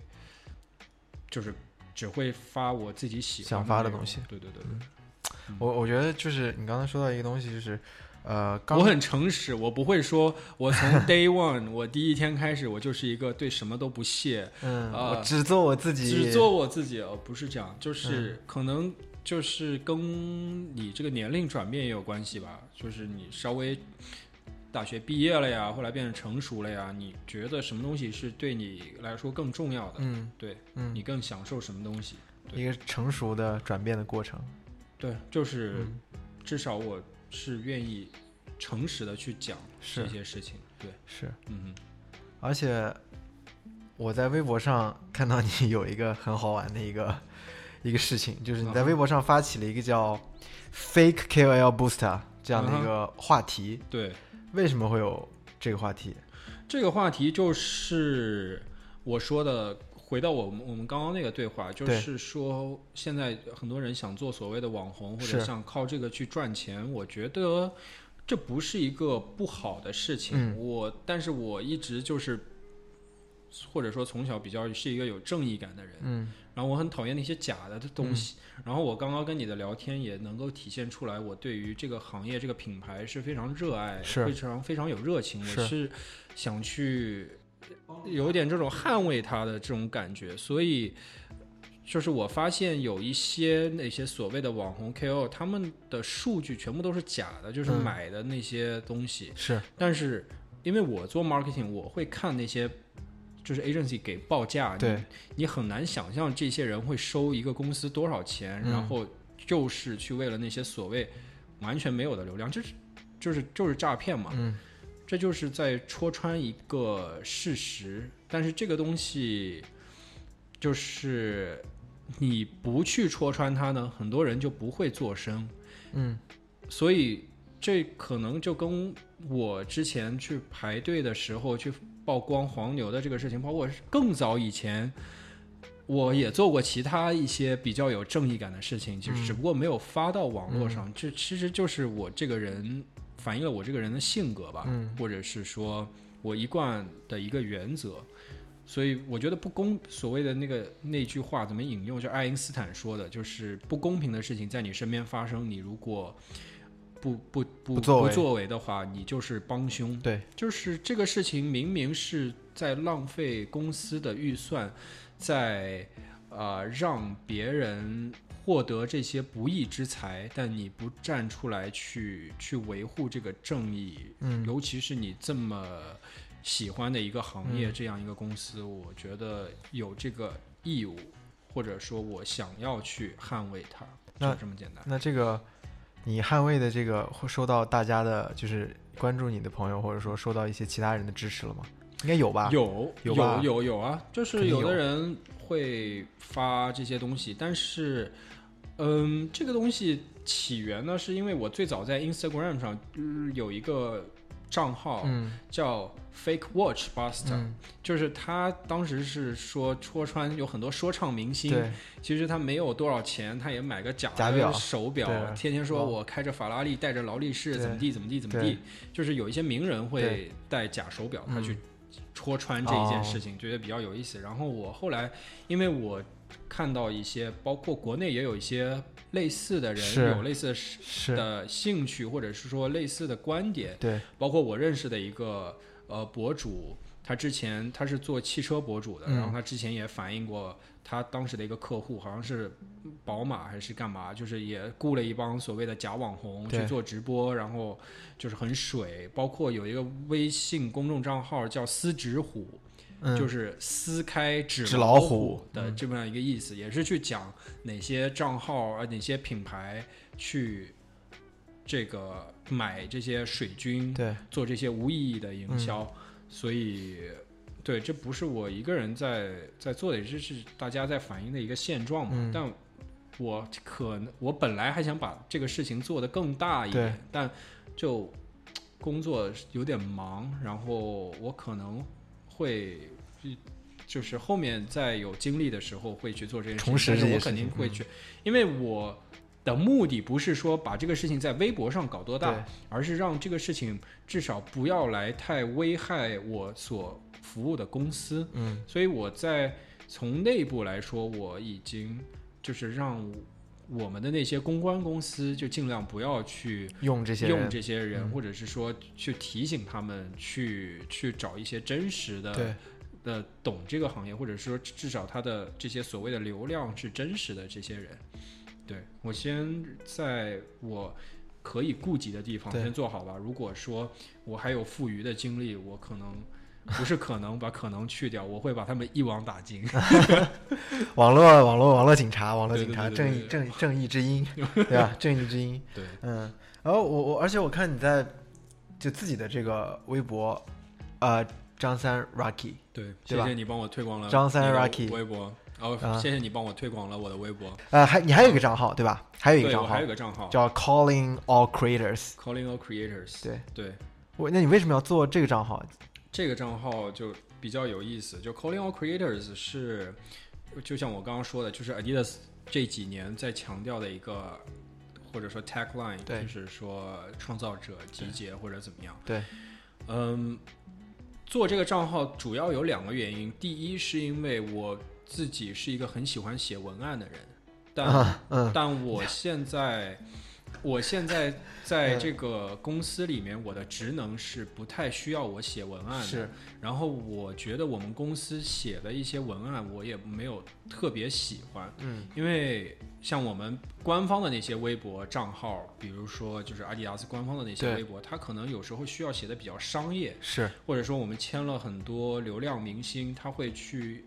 就是只会发我自己喜欢想发的东西。对对对对，我我觉得就是你刚才说到一个东西，就是。呃，我很诚实，我不会说，我从 day one，我第一天开始，我就是一个对什么都不屑，嗯，我只做我自己，只做我自己，哦，不是这样，就是可能就是跟你这个年龄转变也有关系吧，就是你稍微大学毕业了呀，后来变得成熟了呀，你觉得什么东西是对你来说更重要的？嗯，对，嗯，你更享受什么东西？一个成熟的转变的过程，对，就是至少我。是愿意诚实的去讲这些事情，对，是，嗯，而且我在微博上看到你有一个很好玩的一个一个事情，就是你在微博上发起了一个叫 “fake KOL booster” 这样的一个话题，对，为什么会有这个话题？这个话题就是我说的。回到我们我们刚刚那个对话，就是说现在很多人想做所谓的网红，或者想靠这个去赚钱。我觉得这不是一个不好的事情。我，但是我一直就是，或者说从小比较是一个有正义感的人。嗯。然后我很讨厌那些假的东西。然后我刚刚跟你的聊天也能够体现出来，我对于这个行业、这个品牌是非常热爱，非常非常有热情。我是想去。有点这种捍卫它的这种感觉，所以就是我发现有一些那些所谓的网红 KOL，他们的数据全部都是假的，就是买的那些东西是。但是因为我做 marketing，我会看那些就是 agency 给报价，对，你很难想象这些人会收一个公司多少钱，然后就是去为了那些所谓完全没有的流量，就是就是就是诈骗嘛。嗯。这就是在戳穿一个事实，但是这个东西就是你不去戳穿它呢，很多人就不会做声。嗯，所以这可能就跟我之前去排队的时候去曝光黄牛的这个事情，包括更早以前，我也做过其他一些比较有正义感的事情，就是只不过没有发到网络上。这其实就是我这个人。反映了我这个人的性格吧，或者是说我一贯的一个原则，所以我觉得不公所谓的那个那句话怎么引用？就爱因斯坦说的，就是不公平的事情在你身边发生，你如果不不不不作为的话，你就是帮凶。对，就是这个事情明明是在浪费公司的预算，在呃，让别人获得这些不义之财，但你不站出来去去维护这个正义，嗯，尤其是你这么喜欢的一个行业，这样一个公司，我觉得有这个义务，或者说我想要去捍卫它，就这么简单。那这个你捍卫的这个会受到大家的，就是关注你的朋友，或者说受到一些其他人的支持了吗？应该有吧？有有有有啊，就是有的人会发这些东西，但是，嗯，这个东西起源呢，是因为我最早在 Instagram 上有一个账号，叫 Fake Watch Buster，就是他当时是说戳穿有很多说唱明星，其实他没有多少钱，他也买个假的手表，天天说我开着法拉利，带着劳力士，怎么地怎么地怎么地，就是有一些名人会戴假手表，他去。戳穿这一件事情，觉得比较有意思。然后我后来，因为我看到一些，包括国内也有一些类似的人，有类似的兴趣，或者是说类似的观点。对，包括我认识的一个呃博主，他之前他是做汽车博主的，然后他之前也反映过。他当时的一个客户好像是宝马还是干嘛，就是也雇了一帮所谓的假网红去做直播，然后就是很水。包括有一个微信公众账号叫“司直虎”，就是撕开纸老虎的这么样一个意思，也是去讲哪些账号啊、哪些品牌去这个买这些水军，对，做这些无意义的营销，所以。对，这不是我一个人在在做的，这是大家在反映的一个现状嘛。但我可能我本来还想把这个事情做得更大一点，但就工作有点忙，然后我可能会就是后面再有精力的时候会去做这件事情，但是我肯定会去，因为我的目的不是说把这个事情在微博上搞多大，而是让这个事情至少不要来太危害我所。服务的公司，嗯，所以我在从内部来说，我已经就是让我们的那些公关公司就尽量不要去用这些用这些人，或者是说去提醒他们去去找一些真实的的懂这个行业，或者说至少他的这些所谓的流量是真实的这些人。对我先在我可以顾及的地方先做好吧。如果说我还有富余的精力，我可能。不是可能把可能去掉，我会把他们一网打尽。网络网络网络警察，网络警察，正义正正义之音，对吧？正义之音。对，嗯。然后我我而且我看你在就自己的这个微博，呃，张三 Rocky，对，谢谢你帮我推广了张三 Rocky 微博。哦，谢谢你帮我推广了我的微博。呃，还你还有一个账号对吧？还有一个账号，还有一个账号叫 Calling All Creators。Calling All Creators。对对。我那你为什么要做这个账号？这个账号就比较有意思，就 Calling All Creators 是，就像我刚刚说的，就是 Adidas 这几年在强调的一个，或者说 tagline，就是说创造者集结或者怎么样。对，嗯，做这个账号主要有两个原因，第一是因为我自己是一个很喜欢写文案的人，但但我现在。我现在在这个公司里面，我的职能是不太需要我写文案的。是。然后我觉得我们公司写的一些文案，我也没有特别喜欢。嗯。因为像我们官方的那些微博账号，比如说就是阿迪达斯官方的那些微博，它可能有时候需要写的比较商业。是。或者说我们签了很多流量明星，他会去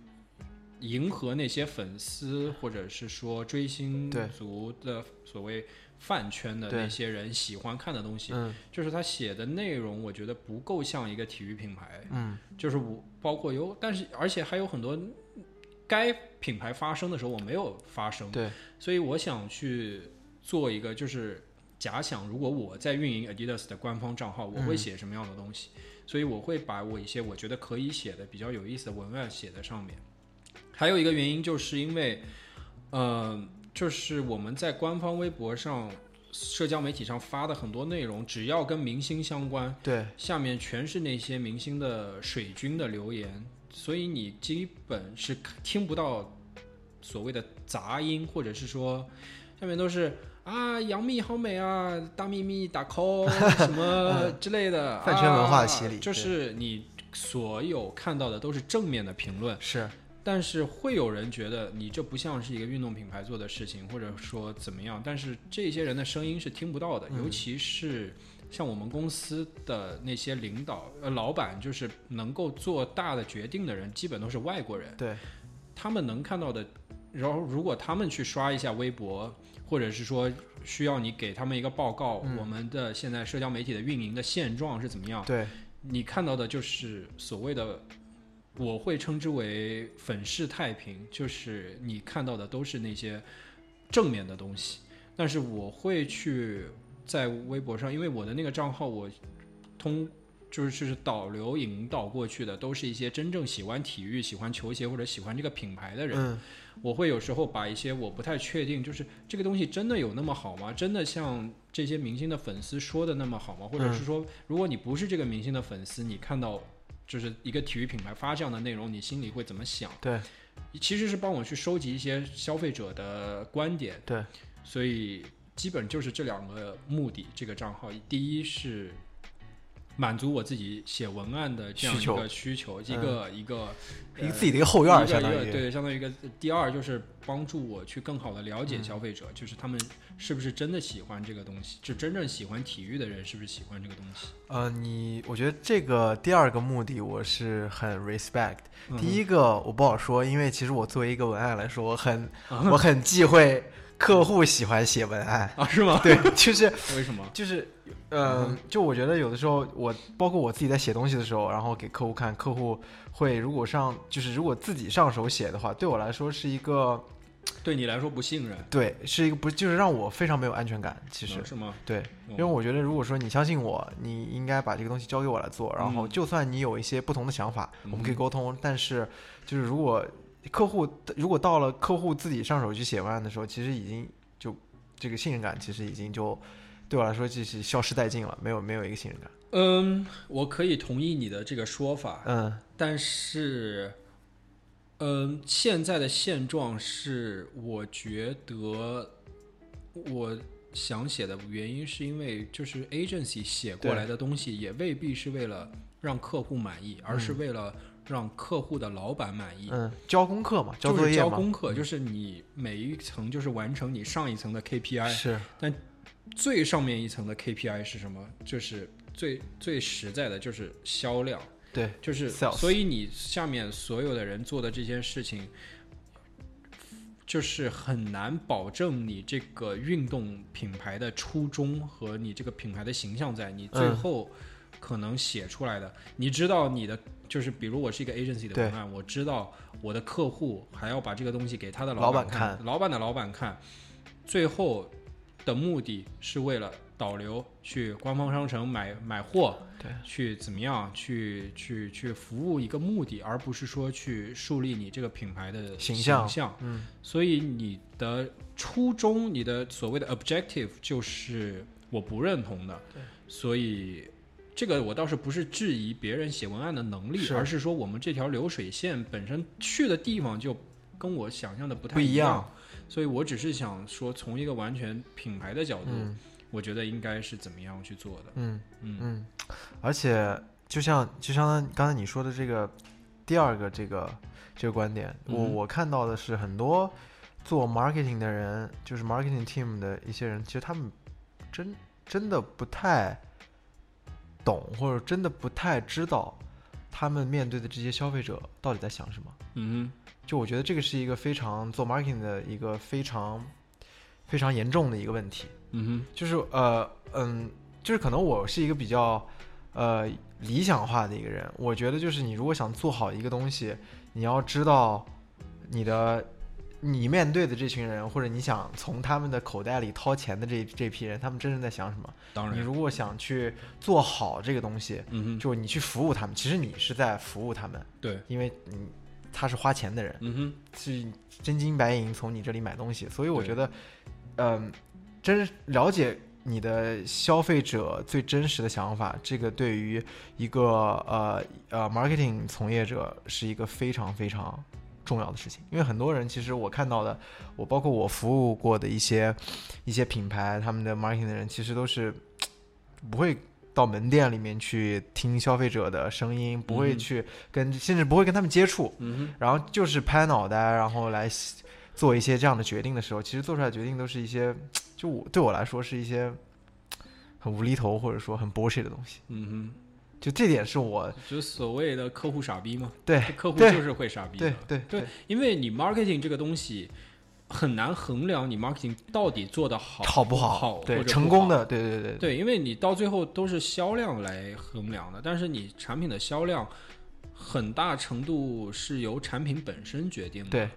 迎合那些粉丝或者是说追星族的所谓。饭圈的那些人喜欢看的东西，就是他写的内容，我觉得不够像一个体育品牌。嗯，就是我包括有，但是而且还有很多该品牌发声的时候我没有发声。对，所以我想去做一个，就是假想如果我在运营 Adidas 的官方账号，我会写什么样的东西？所以我会把我一些我觉得可以写的比较有意思的文案写在上面。还有一个原因就是因为，嗯。就是我们在官方微博上、社交媒体上发的很多内容，只要跟明星相关，对，下面全是那些明星的水军的留言，所以你基本是听不到所谓的杂音，或者是说下面都是啊杨幂好美啊，大幂幂打 call 什么之类的，饭圈文化的洗礼，就是你所有看到的都是正面的评论，是。但是会有人觉得你这不像是一个运动品牌做的事情，或者说怎么样？但是这些人的声音是听不到的，尤其是像我们公司的那些领导、呃老板，就是能够做大的决定的人，基本都是外国人。对，他们能看到的，然后如果他们去刷一下微博，或者是说需要你给他们一个报告，我们的现在社交媒体的运营的现状是怎么样？对，你看到的就是所谓的。我会称之为粉饰太平，就是你看到的都是那些正面的东西。但是我会去在微博上，因为我的那个账号，我通就是就是导流引导过去的，都是一些真正喜欢体育、喜欢球鞋或者喜欢这个品牌的人。我会有时候把一些我不太确定，就是这个东西真的有那么好吗？真的像这些明星的粉丝说的那么好吗？或者是说，如果你不是这个明星的粉丝，你看到。就是一个体育品牌发这样的内容，你心里会怎么想？对，其实是帮我去收集一些消费者的观点。对，所以基本就是这两个目的。这个账号，第一是。满足我自己写文案的这样一个需求，一个一个一个自己的一个后院，相当于。对，相当于一个第二就是帮助我去更好的了解消费者，就是他们是不是真的喜欢这个东西，就真正喜欢体育的人是不是喜欢这个东西？呃，你我觉得这个第二个目的我是很 respect，第一个我不好说，因为其实我作为一个文案来说，我很 我很忌讳。客户喜欢写文案啊？是吗？对，就是 为什么？就是，嗯，就我觉得有的时候，我包括我自己在写东西的时候，然后给客户看，客户会如果上，就是如果自己上手写的话，对我来说是一个，对你来说不信任，对，是一个不，就是让我非常没有安全感。其实是吗？对，因为我觉得如果说你相信我，你应该把这个东西交给我来做，然后就算你有一些不同的想法，我们可以沟通，但是就是如果。客户如果到了客户自己上手去写文案的时候，其实已经就这个信任感其实已经就对我来说就是消失殆尽了，没有没有一个信任感。嗯，我可以同意你的这个说法。嗯，但是，嗯，现在的现状是，我觉得我想写的原因是因为就是 agency 写过来的东西也未必是为了让客户满意，而是为了。让客户的老板满意，嗯，交功课嘛，交作业交功课就是你每一层就是完成你上一层的 KPI，是。但最上面一层的 KPI 是什么？就是最最实在的就是销量，对，就是。所以你下面所有的人做的这件事情，就是很难保证你这个运动品牌的初衷和你这个品牌的形象，在你最后可能写出来的，你知道你的。就是比如我是一个 agency 的文案，我知道我的客户还要把这个东西给他的老板看，老板的老板看，最后的目的是为了导流去官方商城买买货，对，去怎么样去去去服务一个目的，而不是说去树立你这个品牌的形象。嗯，所以你的初衷，你的所谓的 objective 就是我不认同的，对，所以。这个我倒是不是质疑别人写文案的能力，而是说我们这条流水线本身去的地方就跟我想象的不太一样，所以我只是想说，从一个完全品牌的角度，我觉得应该是怎么样去做的。嗯嗯嗯，而且就像就像刚才你说的这个第二个这个这个观点，我我看到的是很多做 marketing 的人，就是 marketing team 的一些人，其实他们真真的不太。懂或者真的不太知道，他们面对的这些消费者到底在想什么？嗯，就我觉得这个是一个非常做 marketing 的一个非常非常严重的一个问题。嗯哼，就是呃嗯，就是可能我是一个比较呃理想化的一个人，我觉得就是你如果想做好一个东西，你要知道你的。你面对的这群人，或者你想从他们的口袋里掏钱的这这批人，他们真正在想什么？当然，你如果想去做好这个东西，嗯就你去服务他们，其实你是在服务他们。对，因为你他是花钱的人，嗯哼，是真金白银从你这里买东西，所以我觉得，嗯，真了解你的消费者最真实的想法，这个对于一个呃呃 marketing 从业者是一个非常非常。重要的事情，因为很多人其实我看到的，我包括我服务过的一些一些品牌，他们的 marketing 的人其实都是不会到门店里面去听消费者的声音，不会去跟，甚至不会跟他们接触，然后就是拍脑袋，然后来做一些这样的决定的时候，其实做出来决定都是一些，就我对我来说是一些很无厘头或者说很 bullshit 的东西。嗯哼，就这点是我就所谓的客户傻逼嘛。对，客户就是会傻逼。对对对，因为你 marketing 这个东西。很难衡量你 marketing 到底做的好好不好，对成功的，对对对对，因为你到最后都是销量来衡量的，但是你产品的销量很大程度是由产品本身决定的。对，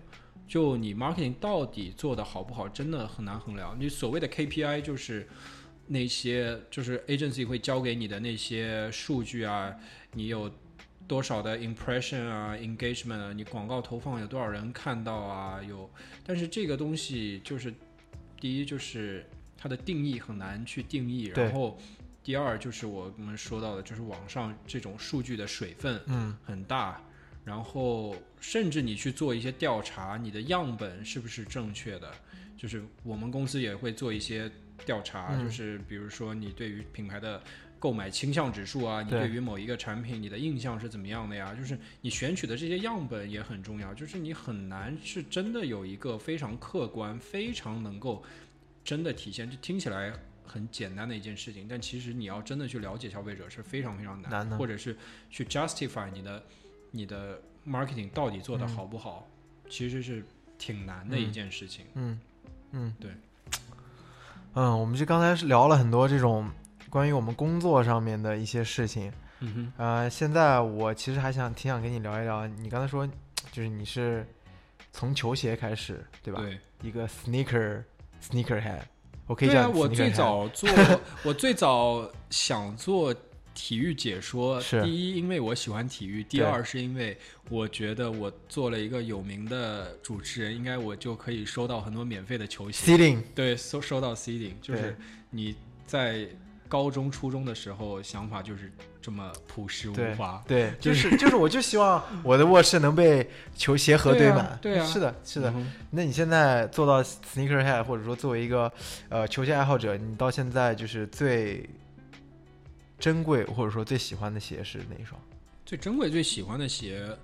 就你 marketing 到底做的好不好，真的很难衡量。你所谓的 KPI 就是那些就是 agency 会交给你的那些数据啊，你有。多少的 impression 啊，engagement 啊，你广告投放有多少人看到啊？有，但是这个东西就是，第一就是它的定义很难去定义，然后第二就是我们说到的，就是网上这种数据的水分嗯很大，然后甚至你去做一些调查，你的样本是不是正确的？就是我们公司也会做一些调查，就是比如说你对于品牌的。购买倾向指数啊，你对于某一个产品你的印象是怎么样的呀？就是你选取的这些样本也很重要，就是你很难是真的有一个非常客观、非常能够真的体现。这听起来很简单的一件事情，但其实你要真的去了解消费者是非常非常难的，或者是去 justify 你的你的 marketing 到底做的好不好，其实是挺难的一件事情。嗯嗯，对，嗯，我们就刚才是聊了很多这种。关于我们工作上面的一些事情，嗯哼，呃，现在我其实还想挺想跟你聊一聊。你刚才说，就是你是从球鞋开始，对吧？对，一个 sneaker sneaker head。我可以讲，我最早做，我最早想做体育解说。第一，因为我喜欢体育；第二，是因为我觉得我做了一个有名的主持人，应该我就可以收到很多免费的球鞋。Seeding。对，收收到 seeding，就是你在。高中、初中的时候，想法就是这么朴实无华。对，就是 就是，我就希望我的卧室能被球鞋盒堆满。对啊，是的，是的。那你现在做到 sneaker head，或者说作为一个呃球鞋爱好者，你到现在就是最珍贵或者说最喜欢的鞋是哪一双？最珍贵、最喜欢的鞋。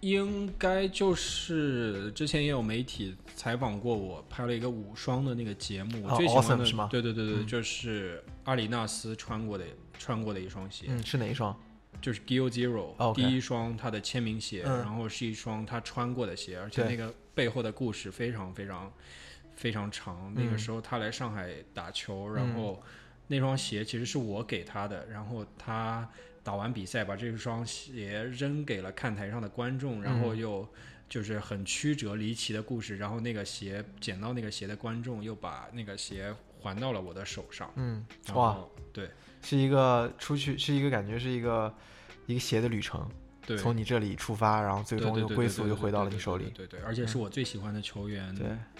应该就是之前也有媒体采访过我，拍了一个五双的那个节目。我最喜欢的是吗？对对对对，就是阿里纳斯穿过的穿过的一双鞋。嗯，是哪一双？就是 Gio Zero，第一双他的签名鞋，然后是一双他穿过的鞋，而且那个背后的故事非常非常非常长。那个时候他来上海打球，然后那双鞋其实是我给他的，然后他。打完比赛，把这双鞋扔给了看台上的观众，然后又就是很曲折离奇的故事。然后那个鞋捡到那个鞋的观众又把那个鞋还到了我的手上。嗯，哇，对，是一个出去是一个感觉是一个一个鞋的旅程。对，从你这里出发，然后最终又归宿又回到了你手里。对对，而且是我最喜欢的球员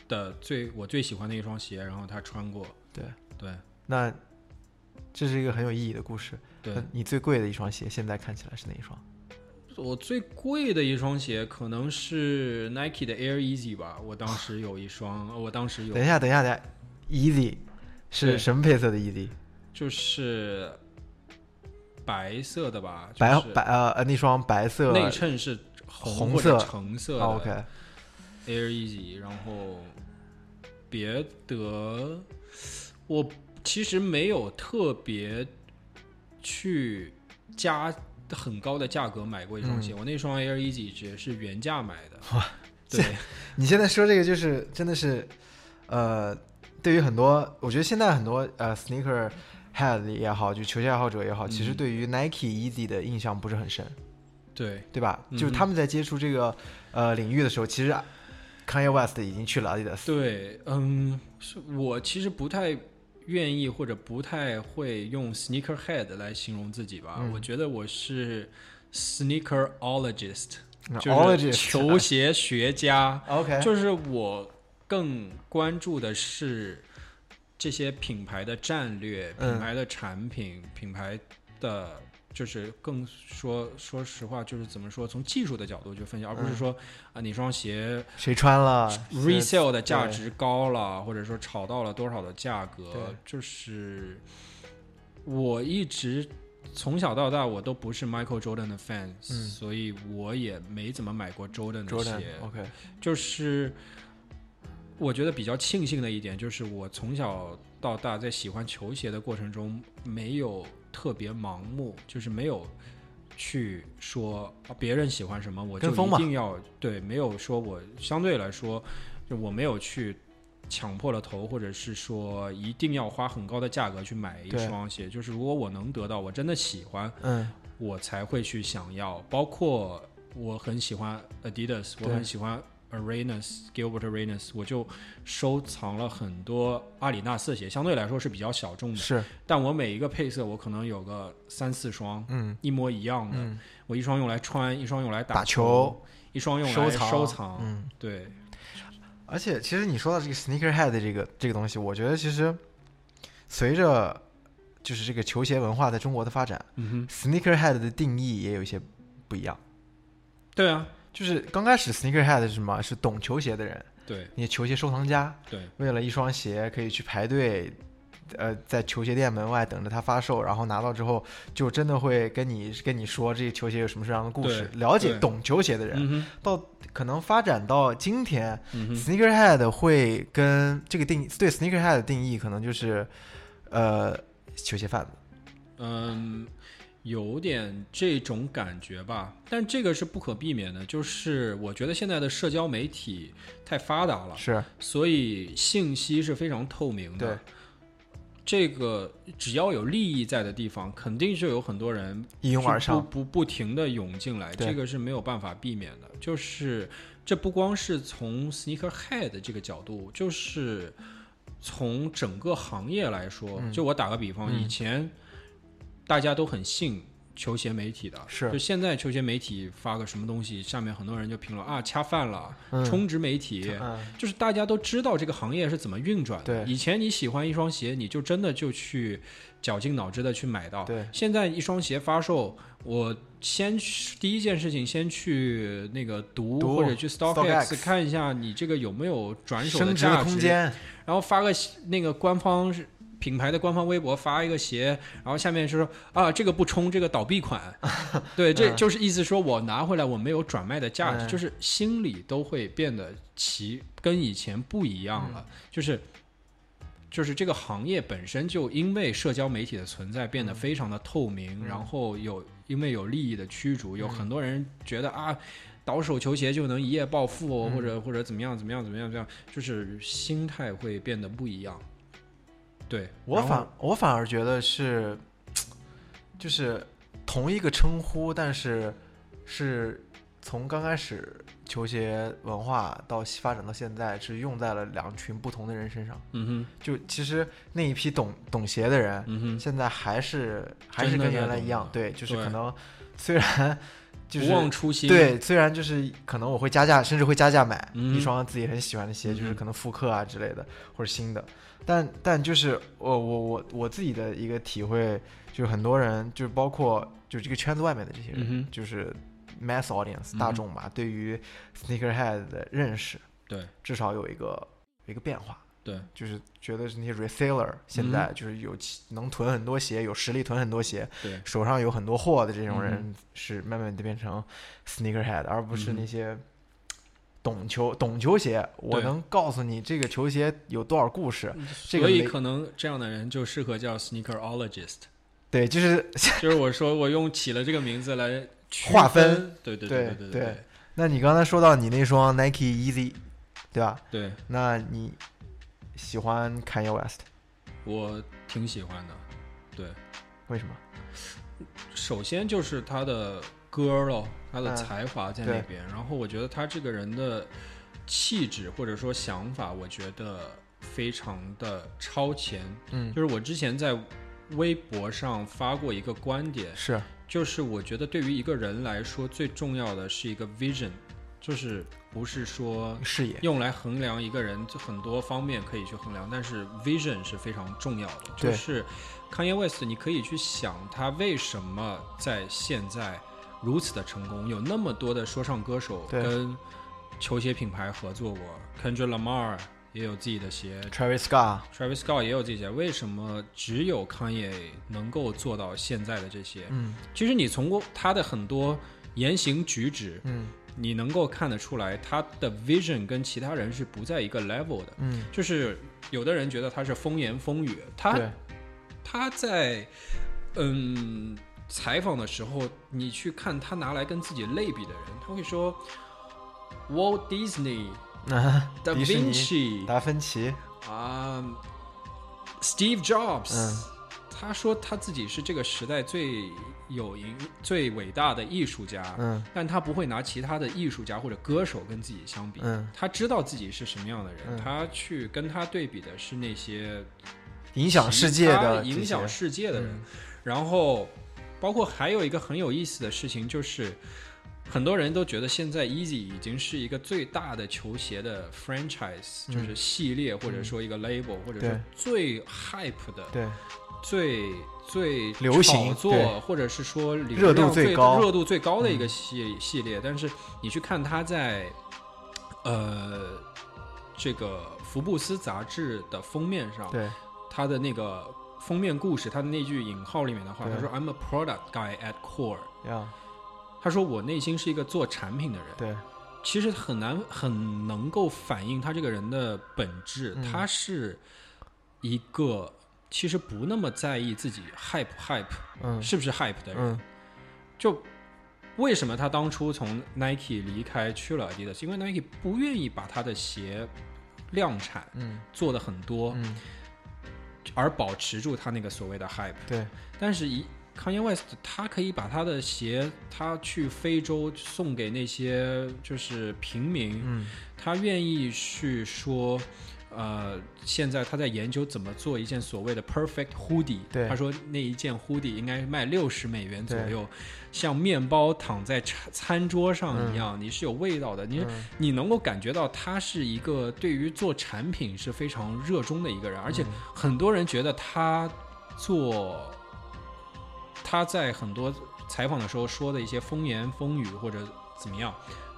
的最我最喜欢的一双鞋，然后他穿过。对对，那这是一个很有意义的故事。对你最贵的一双鞋，现在看起来是哪一双？我最贵的一双鞋可能是 Nike 的 Air Easy 吧。我当时有一双，我当时有。等一下，等一下，等一下，Easy 是什么配色的 Easy？就是白色的吧？白白呃呃，那双白色内衬是红色、橙色。OK。Air Easy，然后别的我其实没有特别。去加很高的价格买过一双鞋，我那双 Air Easy 也是原价买的。哇，对，你现在说这个就是真的是，呃，对于很多，我觉得现在很多呃 sneaker head 也好，就球鞋爱好者也好，其实对于 Nike Easy 的印象不是很深。对，对吧？就是他们在接触这个呃领域的时候，其实 Kanye West 已经去了 Adidas。对，嗯，是我其实不太。愿意或者不太会用 sneaker head 来形容自己吧？我觉得我是 sneakerologist，就是球鞋学家。OK，就是我更关注的是这些品牌的战略、品牌的产品、品牌的。就是更说，说实话，就是怎么说，从技术的角度去分析，而不是说啊，哪双鞋谁穿了，resale 的价值高了，或者说炒到了多少的价格，就是 我一直从小到大我都不是 Michael Jordan 的 fans，嗯。所以我也没怎么买过 Jordan 的 Jordan 鞋。OK，就是我觉得比较庆幸的一点，就是我从小到大在喜欢球鞋的过程中，没有特别盲目，就是没有去说啊别人喜欢什么我就一定要对，没有说我相对来说，就我没有去。抢破了头，或者是说一定要花很高的价格去买一双鞋，就是如果我能得到，我真的喜欢，嗯我才会去想要。包括我很喜欢 Adidas，我很喜欢 Arenas Gilbert Arenas，我就收藏了很多阿里纳斯的鞋，相对来说是比较小众的。是但我每一个配色，我可能有个三四双嗯一模一样的，嗯我一双用来穿，一双用来打球，球一双用来收藏收藏。嗯。对，而且，其实你说到这个 sneakerhead 这个这个东西，我觉得其实随着就是这个球鞋文化在中国的发展嗯哼，，sneakerhead 的定义也有一些不一样。对啊，就是刚开始 sneakerhead 是什么？是懂球鞋的人，对那些球鞋收藏家，对，为了一双鞋可以去排队，呃，在球鞋店门外等着它发售，然后拿到之后就真的会跟你跟你说这个球鞋有什么什么样的故事，了解懂球鞋的人，嗯，到可能发展到今天，嗯，sneakerhead 会跟这个定义对 sneakerhead 的定义可能就是，呃，球鞋贩子。嗯，有点这种感觉吧，但这个是不可避免的，就是我觉得现在的社交媒体太发达了，是。所以信息是非常透明的。对。这个只要有利益在的地方，肯定就有很多人一拥而上，不不不停的涌进来，这个是没有办法避免的。就是这不光是从 sneakerhead 这个角度，就是从整个行业来说，嗯。就我打个比方，嗯。以前大家都很信球鞋媒体的，是。就现在球鞋媒体发个什么东西，下面很多人就评论啊恰饭了，嗯。充值媒体。嗯，就是大家都知道这个行业是怎么运转的。对。以前你喜欢一双鞋，你就真的就去绞尽脑汁的去买到。对。现在一双鞋发售，我先去第一件事情先去那个读读或者去 StockX 看一下你这个有没有转手的价值，空间，然后发个那个官方是品牌的官方微博发一个鞋，然后下面是说啊这个不冲，这个倒闭款，对，这嗯。就是意思说我拿回来我没有转卖的价值，嗯。就是心里都会变得其跟以前不一样了，就是。就是这个行业本身就因为社交媒体的存在变得非常的透明，嗯。然后有因为有利益的驱逐，有嗯很多人觉得啊，倒手球鞋就能一夜暴富哦，嗯或者或者怎么样怎么样怎么样这样，就是心态会变得不一样。对我反我反而觉得是，就是同一个称呼，但是是从刚开始球鞋文化到发展到现在，是用在了两群不同的人身上。嗯哼就其实那一批懂懂鞋的人，嗯哼，现在还是还是跟原来一样对，就是可能虽然就是不忘初心。对，虽然就是可能我会加价，甚至会加价买嗯一双自己很喜欢的鞋，就是嗯可能复刻啊之类的，或者新的。但但就是我我我我自己的一个体会，就是很多人，就是包括就是这个圈子外面的这些人，嗯就是 mass audience 嗯大众吧，对于 sneakerhead 的认识，对至少有一个一个变化。对，就是觉得是那些 reseller 现嗯在就是有其能囤很多鞋，有实力囤很多鞋，对手上有很多货的这种嗯人，是慢慢的变成 sneakerhead，而不是嗯那些懂球懂球鞋。我能告诉你这个球鞋有多少故事。这个所以可能这样的人就适合叫 sneakerologist。对，就是 就是我说我用起了这个名字来区划分分。对对对对对对那你刚才说到你那双 Nike Easy，对吧？对，那你喜欢 Kanye West 我挺喜欢的。对，为什么？首先就是他的歌咯，他的嗯才华在那边。然后我觉得他这个人的气质或者说想法，我觉得非常的超前。嗯，就是我之前在微博上发过一个观点，是就是我觉得对于一个人来说，最重要的是一个 vision，就是不是说视野。用来衡量一个人，就很多方面可以去衡量，但是 vision 是非常重要的。对就是 Kanye West，你可以去想他为什么在现在如此的成功，有那么多的说唱歌手跟球鞋品牌合作过，Kendrick Lamar、也有自己的鞋，Travis Scott，Travis Scott 也有这些。为什么只有 Kanye 能够做到现在的这些？嗯，其实你从过他的很多言行举止，嗯，你能够看得出来，他的 vision 跟其他人是不在一个 level 的。嗯，就是有的人觉得他是风言风语，他他在嗯采访的时候，你去看他拿来跟自己类比的人，他会说 Walt Disney。啊，达芬奇，达芬奇。啊，Steve Jobs，他说他自己是这个时代最有影、最伟大的艺术家，嗯，但他不会拿其他的艺术家或者歌手跟自己相比，嗯，他知道自己是什么样的人，他去跟他对比的是那些影响世界的、影响世界的人，然后包括还有一个很有意思的事情就是。很多人都觉得现在 Easy 已经是一个最大的球鞋的 franchise，就是系列或者说一个 label，或者说最 hype 的，对，最最流行做，或者是说热度最高、热度最高的一个系系列。但是你去看它在呃这个福布斯杂志的封面上，对。它的那个封面故事，他的那句引号里面的话，他说 I'm a product guy at core。他说：“我内心是一个做产品的人。”对，其实很难很能够反映他这个人的本质。他是一个其实不那么在意自己 hype hype，嗯，是不是 hype 的人。就为什么他当初从 Nike 离开去了 Adidas？因为 Nike 不愿意把他的鞋量产，嗯，做的很多，嗯，而保持住他那个所谓的 hype。对，但是一。Kanye West，他可以把他的鞋，他去非洲送给那些就是平民，嗯，他愿意去说，呃，现在他在研究怎么做一件所谓的 perfect hoodie，对，他说那一件 hoodie 应该卖六十美元左右，像面包躺在餐餐桌上一样，你是有味道的，你你能够感觉到他是一个对于做产品是非常热衷的一个人，而且很多人觉得他做。他在很多采访的时候说的一些风言风语或者怎么样，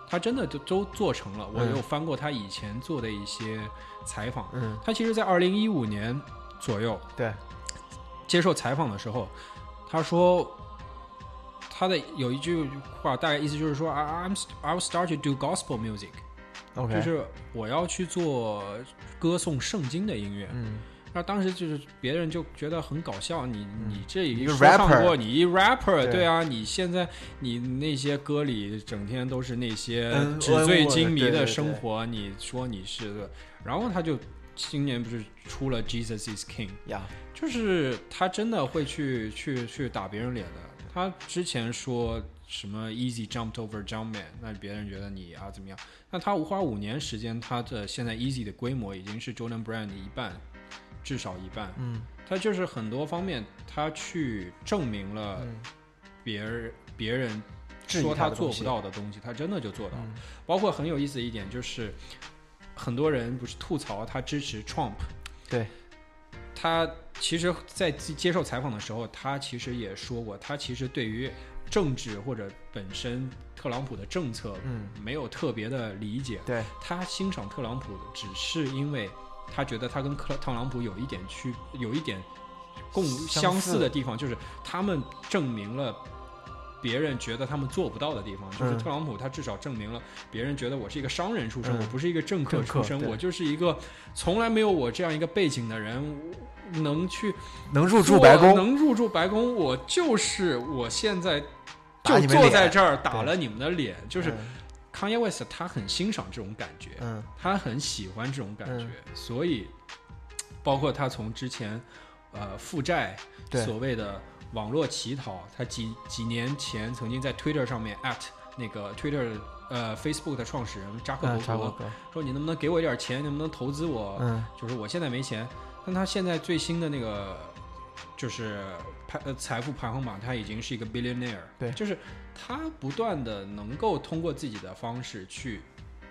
他真的就都做成了。我有翻过他以前做的一些采访，嗯，他其实，在二零一五年左右，对，接受采访的时候，他说他的有一句话，大概意思就是说，I'm I will start to do gospel music，OK，就是我要去做歌颂圣经的音乐，嗯。那当时就是别人就觉得很搞笑，你你这一个 rapper，你一 rapper，对。啊，你现在你那些歌里整天都是那些纸醉金迷的生活，你说你是，然后他就今年不是出了 Jesus is King，呀，就是他真的会去去去打别人脸的。他之前说什么 Easy jumped over Jumpman，那别人觉得你啊怎么样？那他花五年时间，他的现在 Easy 的规模已经是 Jordan Brand 的一半。至少一半，嗯，他就是很多方面，他去证明了别人别人说他做不到的东西，他真的就做到了。包括很有意思的一点就是，很多人不是吐槽他支持 Trump，对，他其实，在接受采访的时候，他其实也说过，他其实对于政治或者本身特朗普的政策，嗯，没有特别的理解。对他欣赏特朗普，只是因为。他觉得他跟特特朗普有一点区，有一点共相似的地方，就是他们证明了别人觉得他们做不到的地方。就是特朗普他至少证明了别人觉得我是一个商人出身，我不是一个政客出身，我就是一个从来没有我这样一个背景的人能去能入住白宫，能入住白宫，我就是我现在就坐在这儿打了你们的脸，就是。Kanye West 他很欣赏这种感觉，嗯，他很喜欢这种感觉，所以包括他从之前呃负债，所谓的网络乞讨，他几几年前曾经在 Twitter 上面 at 那个 Twitter 呃 Facebook 的创始人扎克伯格说你能不能给我一点钱，能不能投资我？嗯，就是我现在没钱，但他现在最新的那个。就是排呃财富排行榜，他已经是一个 billionaire，对，就是他不断的能够通过自己的方式去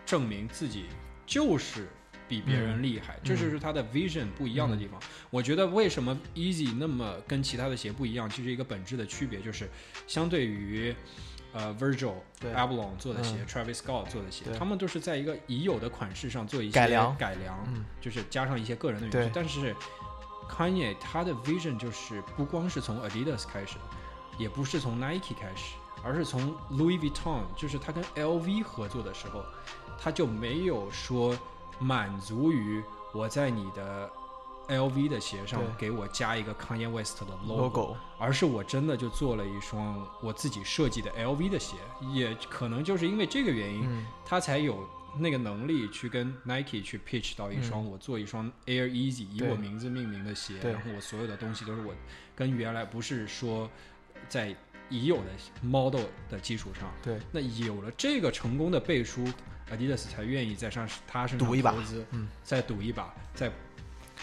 证明自己就是比别人厉害，这就是他的 vision 不一样的地方。我觉得为什么 Easy 那么跟其他的鞋不一样，其实一个本质的区别就是，相对于呃，Virgil Abloh 做的鞋，Travis Scott 做的鞋，他们都是在一个已有的款式上做一些改良，改良，就是加上一些个人的元素。但是 Kanye 他的 vision 就是不光是从 Adidas 开始，也不是从 Nike 开始，而是从 Louis Vuitton，就是他跟 LV 合作的时候，他就没有说满足于我在你的。LV 的鞋上给我加一个 Kanye West 的 logo，而是我真的就做了一双我自己设计的 LV 的鞋，也可能就是因为这个原因，他才有那个能力去跟 Nike 去 pitch 到一双我做一双 Air Easy 以我名字命名的鞋，然后我所有的东西都是我跟原来不是说在已有的 model 的基础上，对，那有了这个成功的背书，Adidas 才愿意在上他身上赌一把，嗯，再赌一把，再。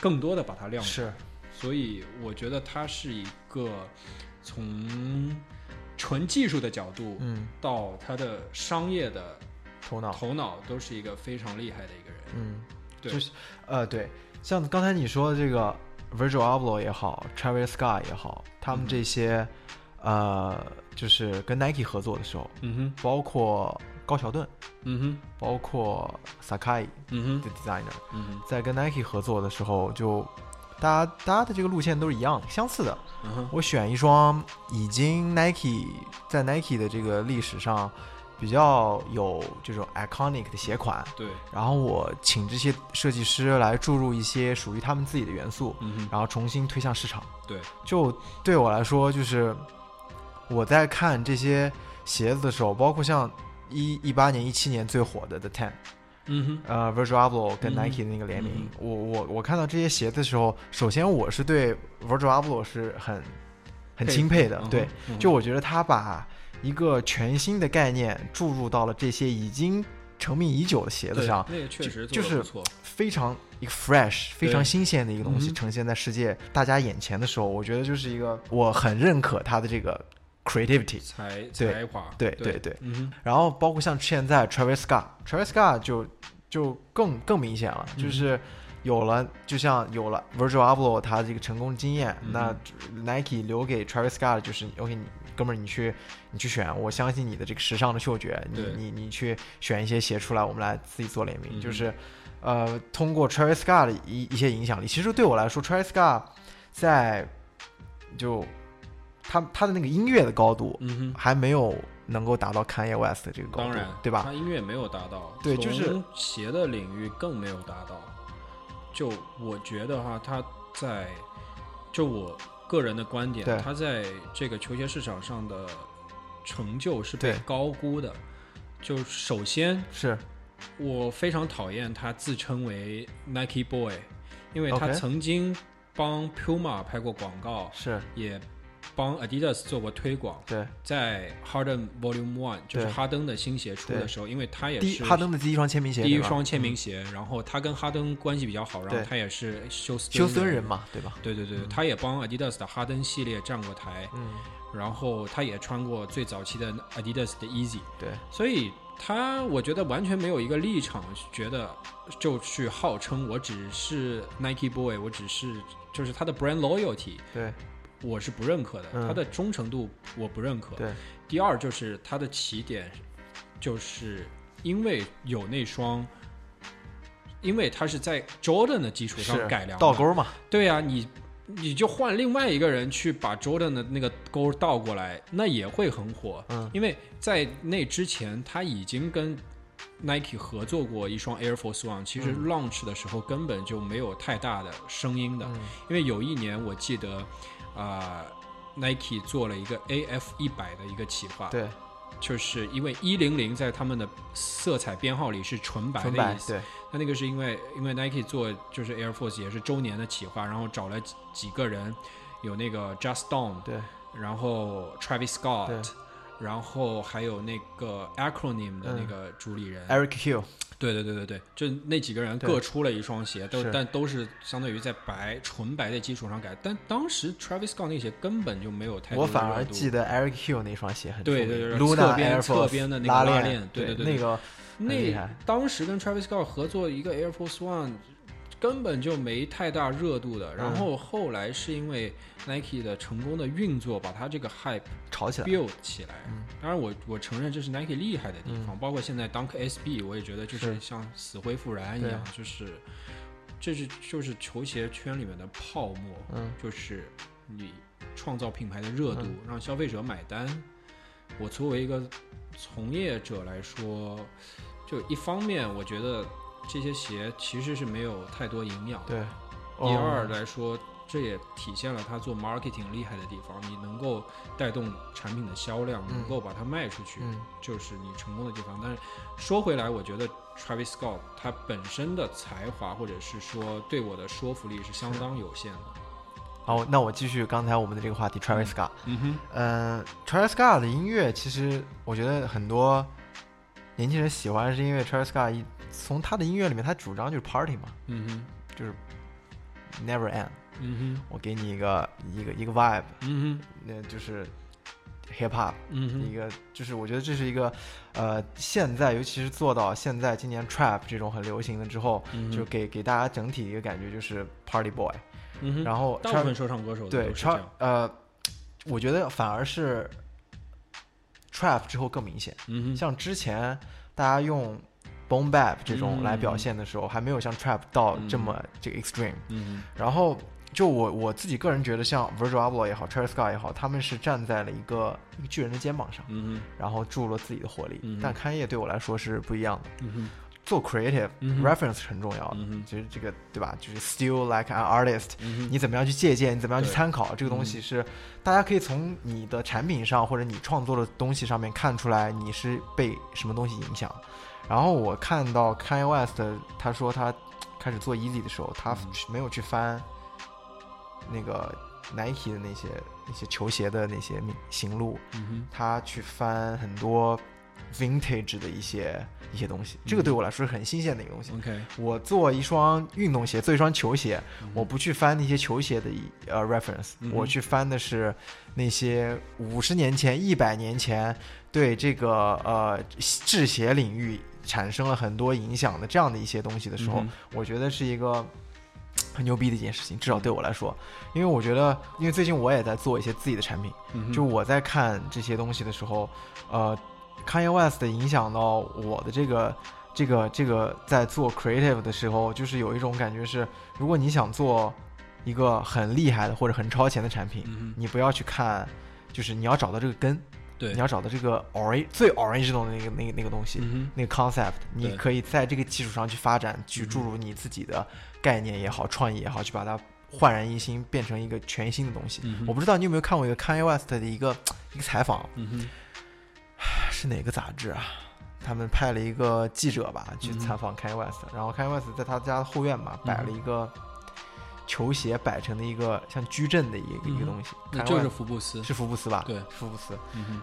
更多的把它量产，是，所以我觉得他是一个从纯技术的角度，嗯，到他的商业的头脑，头脑。都是一个非常厉害的一个人，嗯，对，就是，呃，对，像刚才你说的这个 Virgil Abloh 也好，Travis Scott 也好，他们这些，呃，就是跟 Nike 合作的时候，嗯哼，包括。高桥盾，嗯哼，包括 Sakai，嗯哼的 designer，嗯哼，在跟 Nike 合作的时候，就大家大家的这个路线都是一样相似的。嗯哼，我选一双已经 Nike 在 Nike 的这个历史上比较有这种 iconic 的鞋款，对。然后我请这些设计师来注入一些属于他们自己的元素，嗯哼，然后重新推向市场。对，就对我来说，就是我在看这些鞋子的时候，包括像。一一八年、一七年最火的 The Ten，嗯哼，呃，Virgil Abloh 跟 Nike 的那个联名，我我我看到这些鞋的时候，首先我是对 Virgil Abloh 是很很钦佩的，对，就我觉得他把一个全新的概念注入到了这些已经成名已久的鞋子上，那个确实就是非常一个 fresh、非常新鲜的一个东西呈现在世界大家眼前的时候，我觉得就是一个我很认可他的这个。Creativity 才才华，对对对，然后包括像现在 Travis Scott，Travis Scott 就就更更明显了，就是有了，就像有了 Virgil Abloh 他这个成功经验，那 Nike 留给 Travis Scott 就是 OK，你哥们儿你去你去选，我相信你的这个时尚的嗅觉，你你你去选一些鞋出来，我们来自己做联名，就是呃通过 Travis Scott 的一一些影响力，其实对我来说，Travis Scott 在就。他他的那个音乐的高度，嗯哼，还没有能够达到 Kanye West 的这个高度，当然，对吧？他音乐没有达到，对，就是鞋的领域更没有达到。就我觉得哈，他在就我个人的观点，他在这个球鞋市场上的成就是被高估的。就首先是我非常讨厌他自称为 Nike Boy，因为他曾经帮 Puma 拍过广告，是也。帮 Adidas 做过推广，对，在 Harden Volume One 就是哈登的新鞋出的时候，因为他也是哈登的第一双签名鞋，第一双签名鞋，然后他跟哈登关系比较好，然后他也是休斯休斯人嘛，对吧？对对对，他也帮 Adidas 的哈登系列站过台，嗯，然后他也穿过最早期的 Adidas 的 Easy，对，所以他我觉得完全没有一个立场，觉得就去号称我只是 Nike Boy，我只是就是他的 Brand Loyalty，对。我是不认可的，他的忠诚度我不认可。对，第二就是他的起点，就是因为有那双，因为他是在 Jordan 的基础上改良倒钩嘛。对呀，你你就换另外一个人去把 Jordan 的那个钩倒过来，那也会很火。嗯，因为在那之前他已经跟 Nike 合作过一双 Air Force One，其实 launch 的时候根本就没有太大的声音的，因为有一年我记得。啊，Nike 做了一个 AF 一百的一个企划，对，就是因为一零零在他们的色彩编号里是纯白的意思，对，那那个是因为因为 Nike 做就是 Air Force 也是周年的企划，然后找了几几个人，有那个 Just Don，对，然后 Travis Scott，然后还有那个 Acronym 的那个主理人。Eric Hill，。对对对对对，就那几个人各出了一双鞋，都但都是相当于在白纯白的基础上改。但当时 Travis Scott 那鞋根本就没有太多我反而记得 Eric Hill 那双鞋很对对对，侧边侧边的那个拉链，对对对那个那当时跟 Travis Scott 合作一个 Air Force One，根本就没太大热度的。然后后来是因为 Nike 的成功的运作，把它这个 hype 炒起来，build 起来。当然，我我承认这是 Nike 厉害的地方。包括现在 Dunk SB，我也觉得就是像死灰复燃一样，就是这是就是球鞋圈里面的泡沫。嗯，就是你创造品牌的热度，让消费者买单。我作为一个从业者来说，就一方面，我觉得这些鞋其实是没有太多营养。对。第二来说，这也体现了他做 marketing 厉害的地方。你能够带动产品的销量，能够把它卖出去，就是你成功的地方。但是说回来，我觉得 Travis Scott 他本身的才华，或者是说对我的说服力是相当有限的。好，那我继续刚才我们的这个话题，Travis Scott。嗯哼。呃，Travis Scott 的音乐其实我觉得很多年轻人喜欢，是因为 Travis Scott 一从他的音乐里面，他主张就是 party 嘛。嗯哼。就是。Never end。嗯哼，我给你一个一个一个 vibe。嗯哼，那就是 hip hop。嗯哼，一个就是我觉得这是一个，呃，现在尤其是做到现在今年 trap 这种很流行的之后，就给给大家整体一个感觉就是 party boy。嗯哼，然后大部分说唱歌手对超呃，我觉得反而是 trap 之后更明显。嗯，像之前大家用。Boom Bap 这种来表现的时候，还没有像 Trap 到这么这个 extreme。嗯，然后就我我自己个人觉得，像 Virgil Abloh 也好，Travis Scott 也好，他们是站在了一个一个巨人的肩膀上，嗯然后注入了自己的活力。嗯，但开业对我来说是不一样的。嗯做 creative reference 很重要的。嗯其实这个对吧？就是 still like an artist。嗯你怎么样去借鉴？你怎么样去参考？这个东西是大家可以从你的产品上或者你创作的东西上面看出来，你是被什么东西影响。然后我看到 Kanye West，他说他开始做 Easy 的时候，他没有去翻那个 Nike 的那些那些球鞋的那些行路，他去翻很多 Vintage 的一些一些东西。这个对我来说是很新鲜的一个东西。OK，我做一双运动鞋，做一双球鞋，我不去翻那些球鞋的呃 reference，我去翻的是那些五十年前、一百年前对这个呃制鞋领域。产生了很多影响的这样的一些东西的时候，我觉得是一个很牛逼的一件事情，至少对我来说，因为我觉得，因为最近我也在做一些自己的产品，就我在看这些东西的时候，呃，Kanye West 影响到我的这个这个这个在做 creative 的时候，就是有一种感觉是，如果你想做一个很厉害的或者很超前的产品，你不要去看，就是你要找到这个根。对，你要找到这个 ori 最 original 的那个那个那个东西，那个 concept，你可以在这个基础上去发展，去注入你自己的概念也好，创意也好，去把它焕然一新，变成一个全新的东西。我不知道你有没有看过一个 Kanye West 的一个一个采访，是哪个杂志啊？他们派了一个记者吧去采访 Kanye West，然后 Kanye West 在他家后院嘛摆了一个。球鞋摆成的一个像矩阵的一个一个东西，那就是福布斯，是福布斯吧？对，福布斯。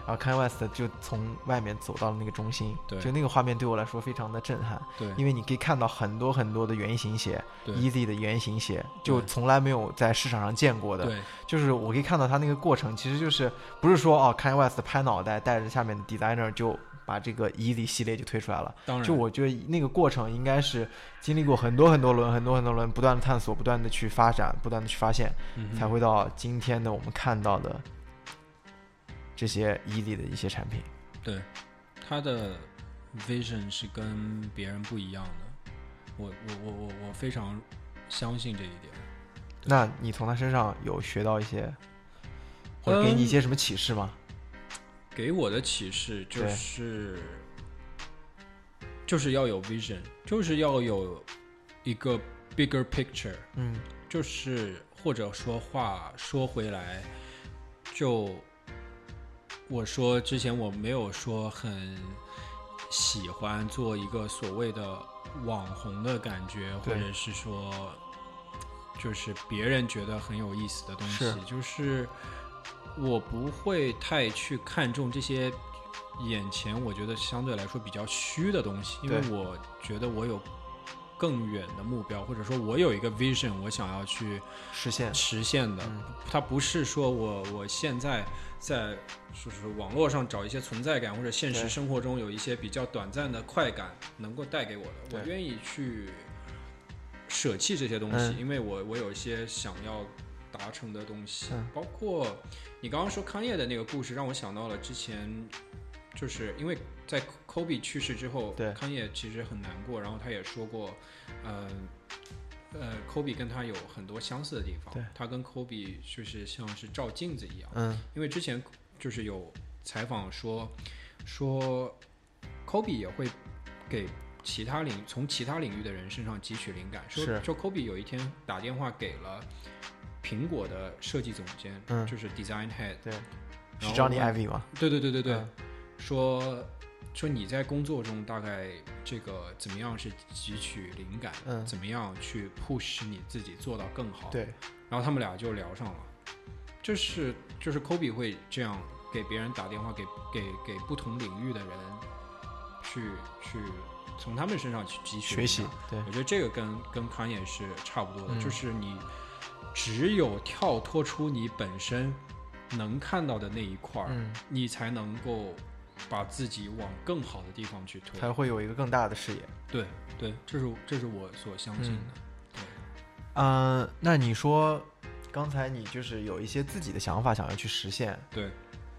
然后 Kanye West 就从外面走到了那个中心，对，就那个画面对我来说非常的震撼，对，因为你可以看到很多很多的圆形鞋，Easy 的圆形鞋，就从来没有在市场上见过的，对，就是我可以看到他那个过程，其实就是不是说哦，Kanye West 拍脑袋带着下面的 designer 就。把这个 Easy 系列就推出来了，当然，就我觉得那个过程应该是经历过很多很多轮、很多很多轮，不断的探索、不断的去发展、不断的去发现，才会到今天的我们看到的这些 Easy 的一些产品。对，他的 vision 是跟别人不一样的，我我我我我非常相信这一点。那你从他身上有学到一些，或者给你一些什么启示吗？给我的启示就是，就是要有 vision，就是要有一个 bigger picture。嗯，就是或者说话说回来，就我说之前我没有说很喜欢做一个所谓的网红的感觉，或者是说就是别人觉得很有意思的东西，就是。我不会太去看重这些眼前我觉得相对来说比较虚的东西，因为我觉得我有更远的目标，或者说我有一个 vision，我想要去实现。实现的。它不是说我我现在在就是网络上找一些存在感，或者现实生活中有一些比较短暂的快感能够带给我的。我愿意去舍弃这些东西，因为我我有一些想要达成的东西，包括你刚刚说康业的那个故事，让我想到了之前，就是因为在 Kobe 去世之后，对康业其实很难过，然后他也说过，嗯。呃，Kobe 跟他有很多相似的地方。他跟 Kobe 就是像是照镜子一样。嗯。因为之前就是有采访说，说 Kobe 也会给其他领从其他领域的人身上汲取灵感。说说 Kobe 有一天打电话给了苹果的设计总监，嗯就是 Design Head。对。是 Johnny Ive 吗？对对对对对。说。说你在工作中大概这个怎么样是汲取灵感，嗯，怎么样去 push 你自己做到更好？对，然后他们俩就聊上了，就是就是 Kobe 会这样给别人打电话，给给给不同领域的人去去从他们身上去汲取学习。对，我觉得这个跟跟康也是差不多的，就是你只有跳脱出你本身能看到的那一块儿，你才能够。把自己往更好的地方去推，才会有一个更大的视野。对对，这是这是我所相信的。对，嗯，那你说，刚才你就是有一些自己的想法想要去实现，对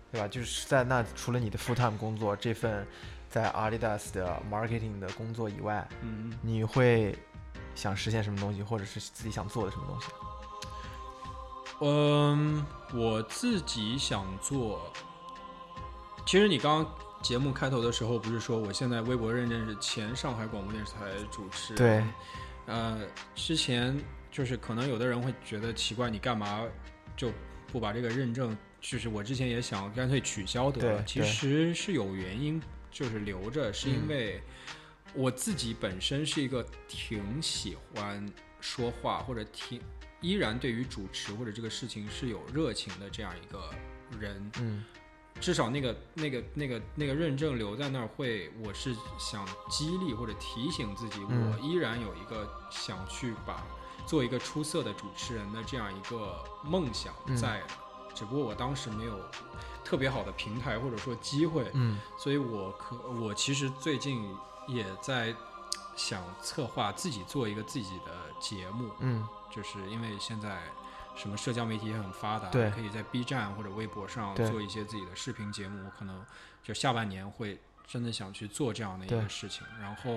对吧？就是在那除了你的 full time 工作这份在 Adidas 的 marketing 的工作以外，嗯，你会想实现什么东西，或者是自己想做的什么东西？嗯，我自己想做。其实你刚刚节目开头的时候不是说我现在微博认证是前上海广播电视台主持？对，呃，之前就是可能有的人会觉得奇怪，你干嘛就不把这个认证？就是我之前也想干脆取消得了。其实是有原因，就是留着，是因为我自己本身是一个挺喜欢说话，或者挺依然对于主持或者这个事情是有热情的这样一个人。嗯。至少那个、那个、那个、那个认证留在那儿，会我是想激励或者提醒自己，我依然有一个想去把做一个出色的主持人的这样一个梦想在，只不过我当时没有特别好的平台或者说机会，嗯，所以我可我其实最近也在想策划自己做一个自己的节目，嗯，就是因为现在。什么社交媒体也很发达，对，可以在 B 站或者微博上做一些自己的视频节目。我可能就下半年会真的想去做这样的一个事情。然后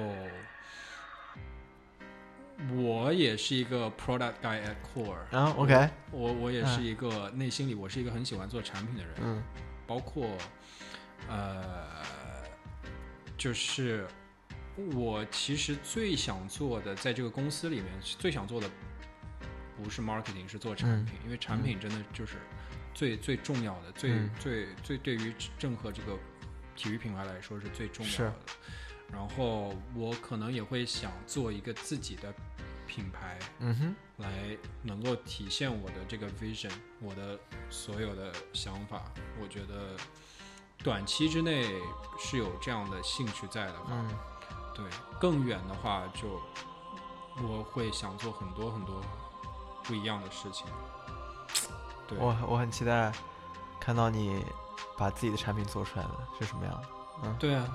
我也是一个 product guy at core。啊，OK。我我也是一个内心里我是一个很喜欢做产品的人。嗯。包括呃，就是我其实最想做的，在这个公司里面最想做的。不是 marketing，是做产品，因为产品真的就是最最重要的，最最最对于任何这个体育品牌来说是最重要的。然后我可能也会想做一个自己的品牌，嗯哼，来能够体现我的这个 vision，我的所有的想法。我觉得短期之内是有这样的兴趣在的话，对，更远的话就我会想做很多很多。不一样的事情，我我很期待看到你把自己的产品做出来的是什么样的。嗯，对啊，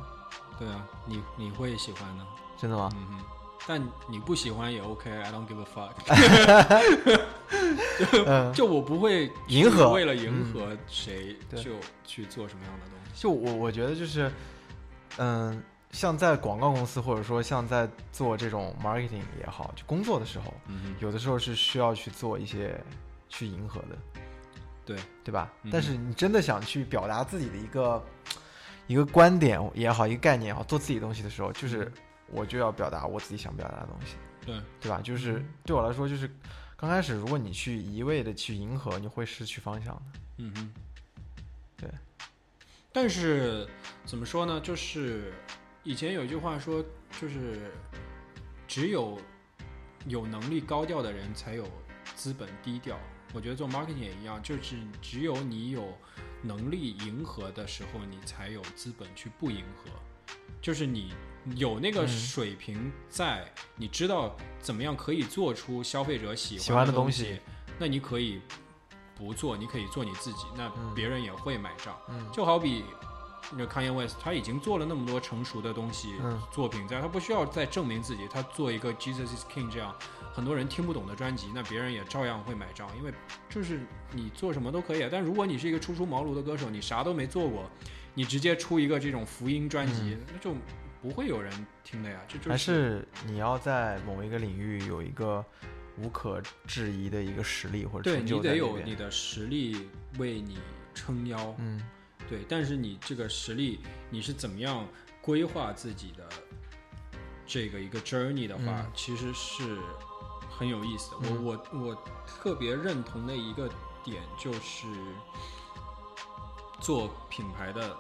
对啊，你你会喜欢的，真的吗？嗯哼，但你不喜欢也 OK，I don't give a fuck。就就我不会迎合，为了迎合谁就去做什么样的东西。就我我觉得就是，嗯。像在广告公司，或者说像在做这种 marketing 也好，就工作的时候，有的时候是需要去做一些去迎合的，对对吧？但是你真的想去表达自己的一个一个观点也好，一个概念也好，做自己东西的时候，就是我就要表达我自己想表达的东西，对对吧？就是对我来说，就是刚开始如果你去一味的去迎合，你会失去方向的。嗯哼，对。但是怎么说呢？就是。以前有一句话说，就是只有有能力高调的人才有资本低调。我觉得做 marketing 也一样，就是只有你有能力迎合的时候，你才有资本去不迎合。就是你有那个水平在，你知道怎么样可以做出消费者喜欢的东西，那你可以不做，你可以做你自己，那别人也会买账。就好比。那 Kanye West 他已经做了那么多成熟的东西作品，在他不需要再证明自己，他做一个 Jesus is King 这样很多人听不懂的专辑，那别人也照样会买账，因为就是你做什么都可以。但如果你是一个初出茅庐的歌手，你啥都没做过，你直接出一个这种福音专辑，那就不会有人听的呀。这就还是你要在某一个领域有一个无可置疑的一个实力或者对你得有你的实力为你撑腰。嗯。对，但是你这个实力，你是怎么样规划自己的这个一个 journey 的话，其实是很有意思的。我我我特别认同的一个点就是做品牌的，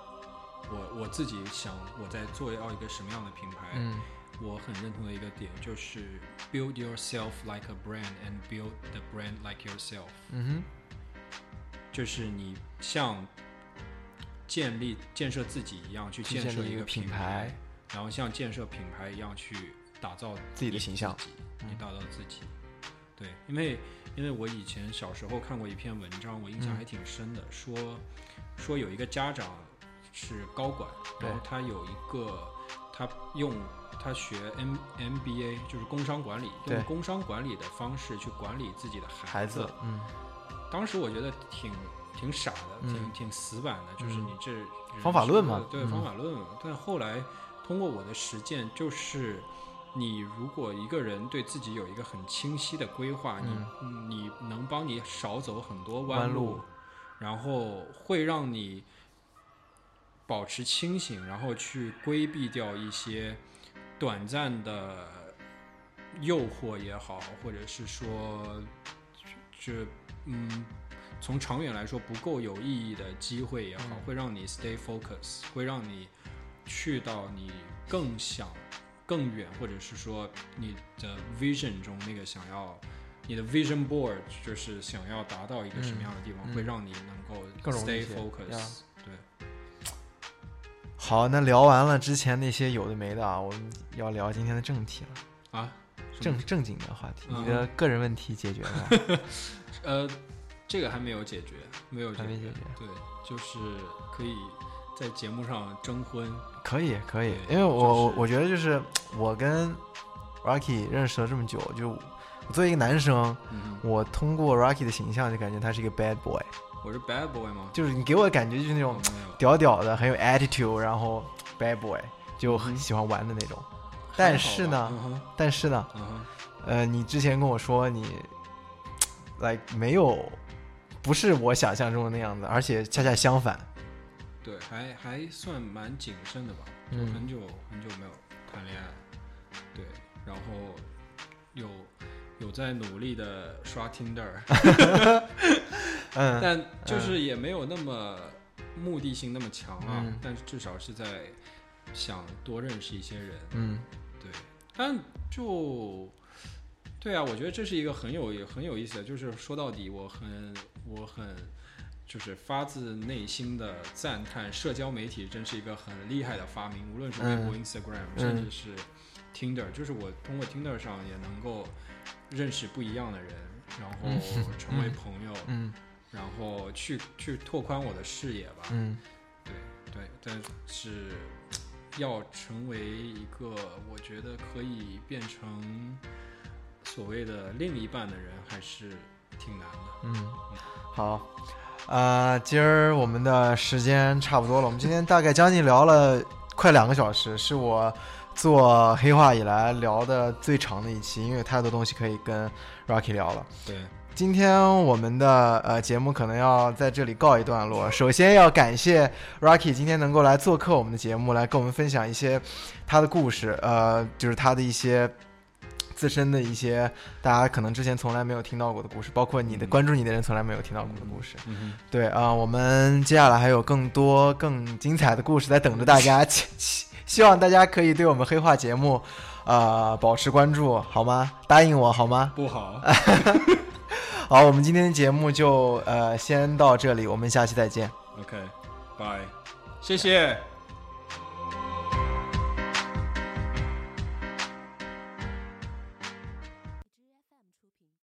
我我自己想我在做要一个什么样的品牌，我很认同的一个点就是 build yourself like a brand and build the brand like yourself。嗯哼，就是你像。建立建设自己一样去建设一个品牌，然后像建设品牌一样去打造自己的形象，你打造自己。对，因为因为我以前小时候看过一篇文章，我印象还挺深的，说说有一个家长是高管，然后他有一个他用他学 M M B A 就是工商管理，用工商管理的方式去管理自己的孩子。嗯，当时我觉得挺。挺傻的，挺挺死板的，就是你这方法论嘛，对方法论。但后来通过我的实践，就是你如果一个人对自己有一个很清晰的规划，你你能帮你少走很多弯路，然后会让你保持清醒，然后去规避掉一些短暂的诱惑也好，或者是说，就嗯。从长远来说不够有意义的机会也好，会让你 stay focus，会让你去到你更想更远，或者是说你的 vision 中那个想要你的 vision board 就是想要达到一个什么样的地方，会让你能够 stay focus。对。好，那聊完了之前那些有的没的啊，我们要聊今天的正题了啊，正正经的话题，你的个人问题解决了？呃。这个还没有解决，没有还没解决。对，就是可以在节目上征婚，可以可以，因为我我觉得就是我跟 Rocky 认识了这么久，就作为一个男生，我通过 Rocky 的形象就感觉他是一个 bad boy。我是 bad boy 吗？就是你给我的感觉就是那种屌屌的，很有 attitude，然后 bad boy 就很喜欢玩的那种。但是呢，但是呢，呃，你之前跟我说你，like 没有。不是我想象中的那样子，而且恰恰相反。对，还还算蛮谨慎的吧，就很久很久没有谈恋爱。对，然后有有在努力的刷 Tinder，嗯，但就是也没有那么目的性那么强啊，但至少是在想多认识一些人。嗯，对，但就。对啊，我觉得这是一个很有很有意思的，就是说到底，我很我很就是发自内心的赞叹，社交媒体真是一个很厉害的发明，无论是微博、Instagram，甚至是 Tinder，就是我通过 Tinder 上也能够认识不一样的人，然后成为朋友，嗯，然后去去拓宽我的视野吧，嗯，对对，但是要成为一个我觉得可以变成。所谓的另一半的人还是挺难的。嗯，好，呃，今儿我们的时间差不多了，我们今天大概将近聊了快两个小时，是我做黑化以来聊的最长的一期，因为有太多东西可以跟 Rocky 聊了。对，今天我们的呃节目可能要在这里告一段落。首先要感谢 Rocky 今天能够来做客我们的节目，来跟我们分享一些他的故事，呃，就是他的一些。自身的一些大家可能之前从来没有听到过的故事，包括你的关注你的人从来没有听到过的故事。对啊，我们接下来还有更多更精彩的故事在等着大家，希希望大家可以对我们黑化节目，呃，保持关注，好吗？答应我好吗？不好。好，我们今天的节目就呃先到这里，我们下期再见。OK，Bye，谢谢。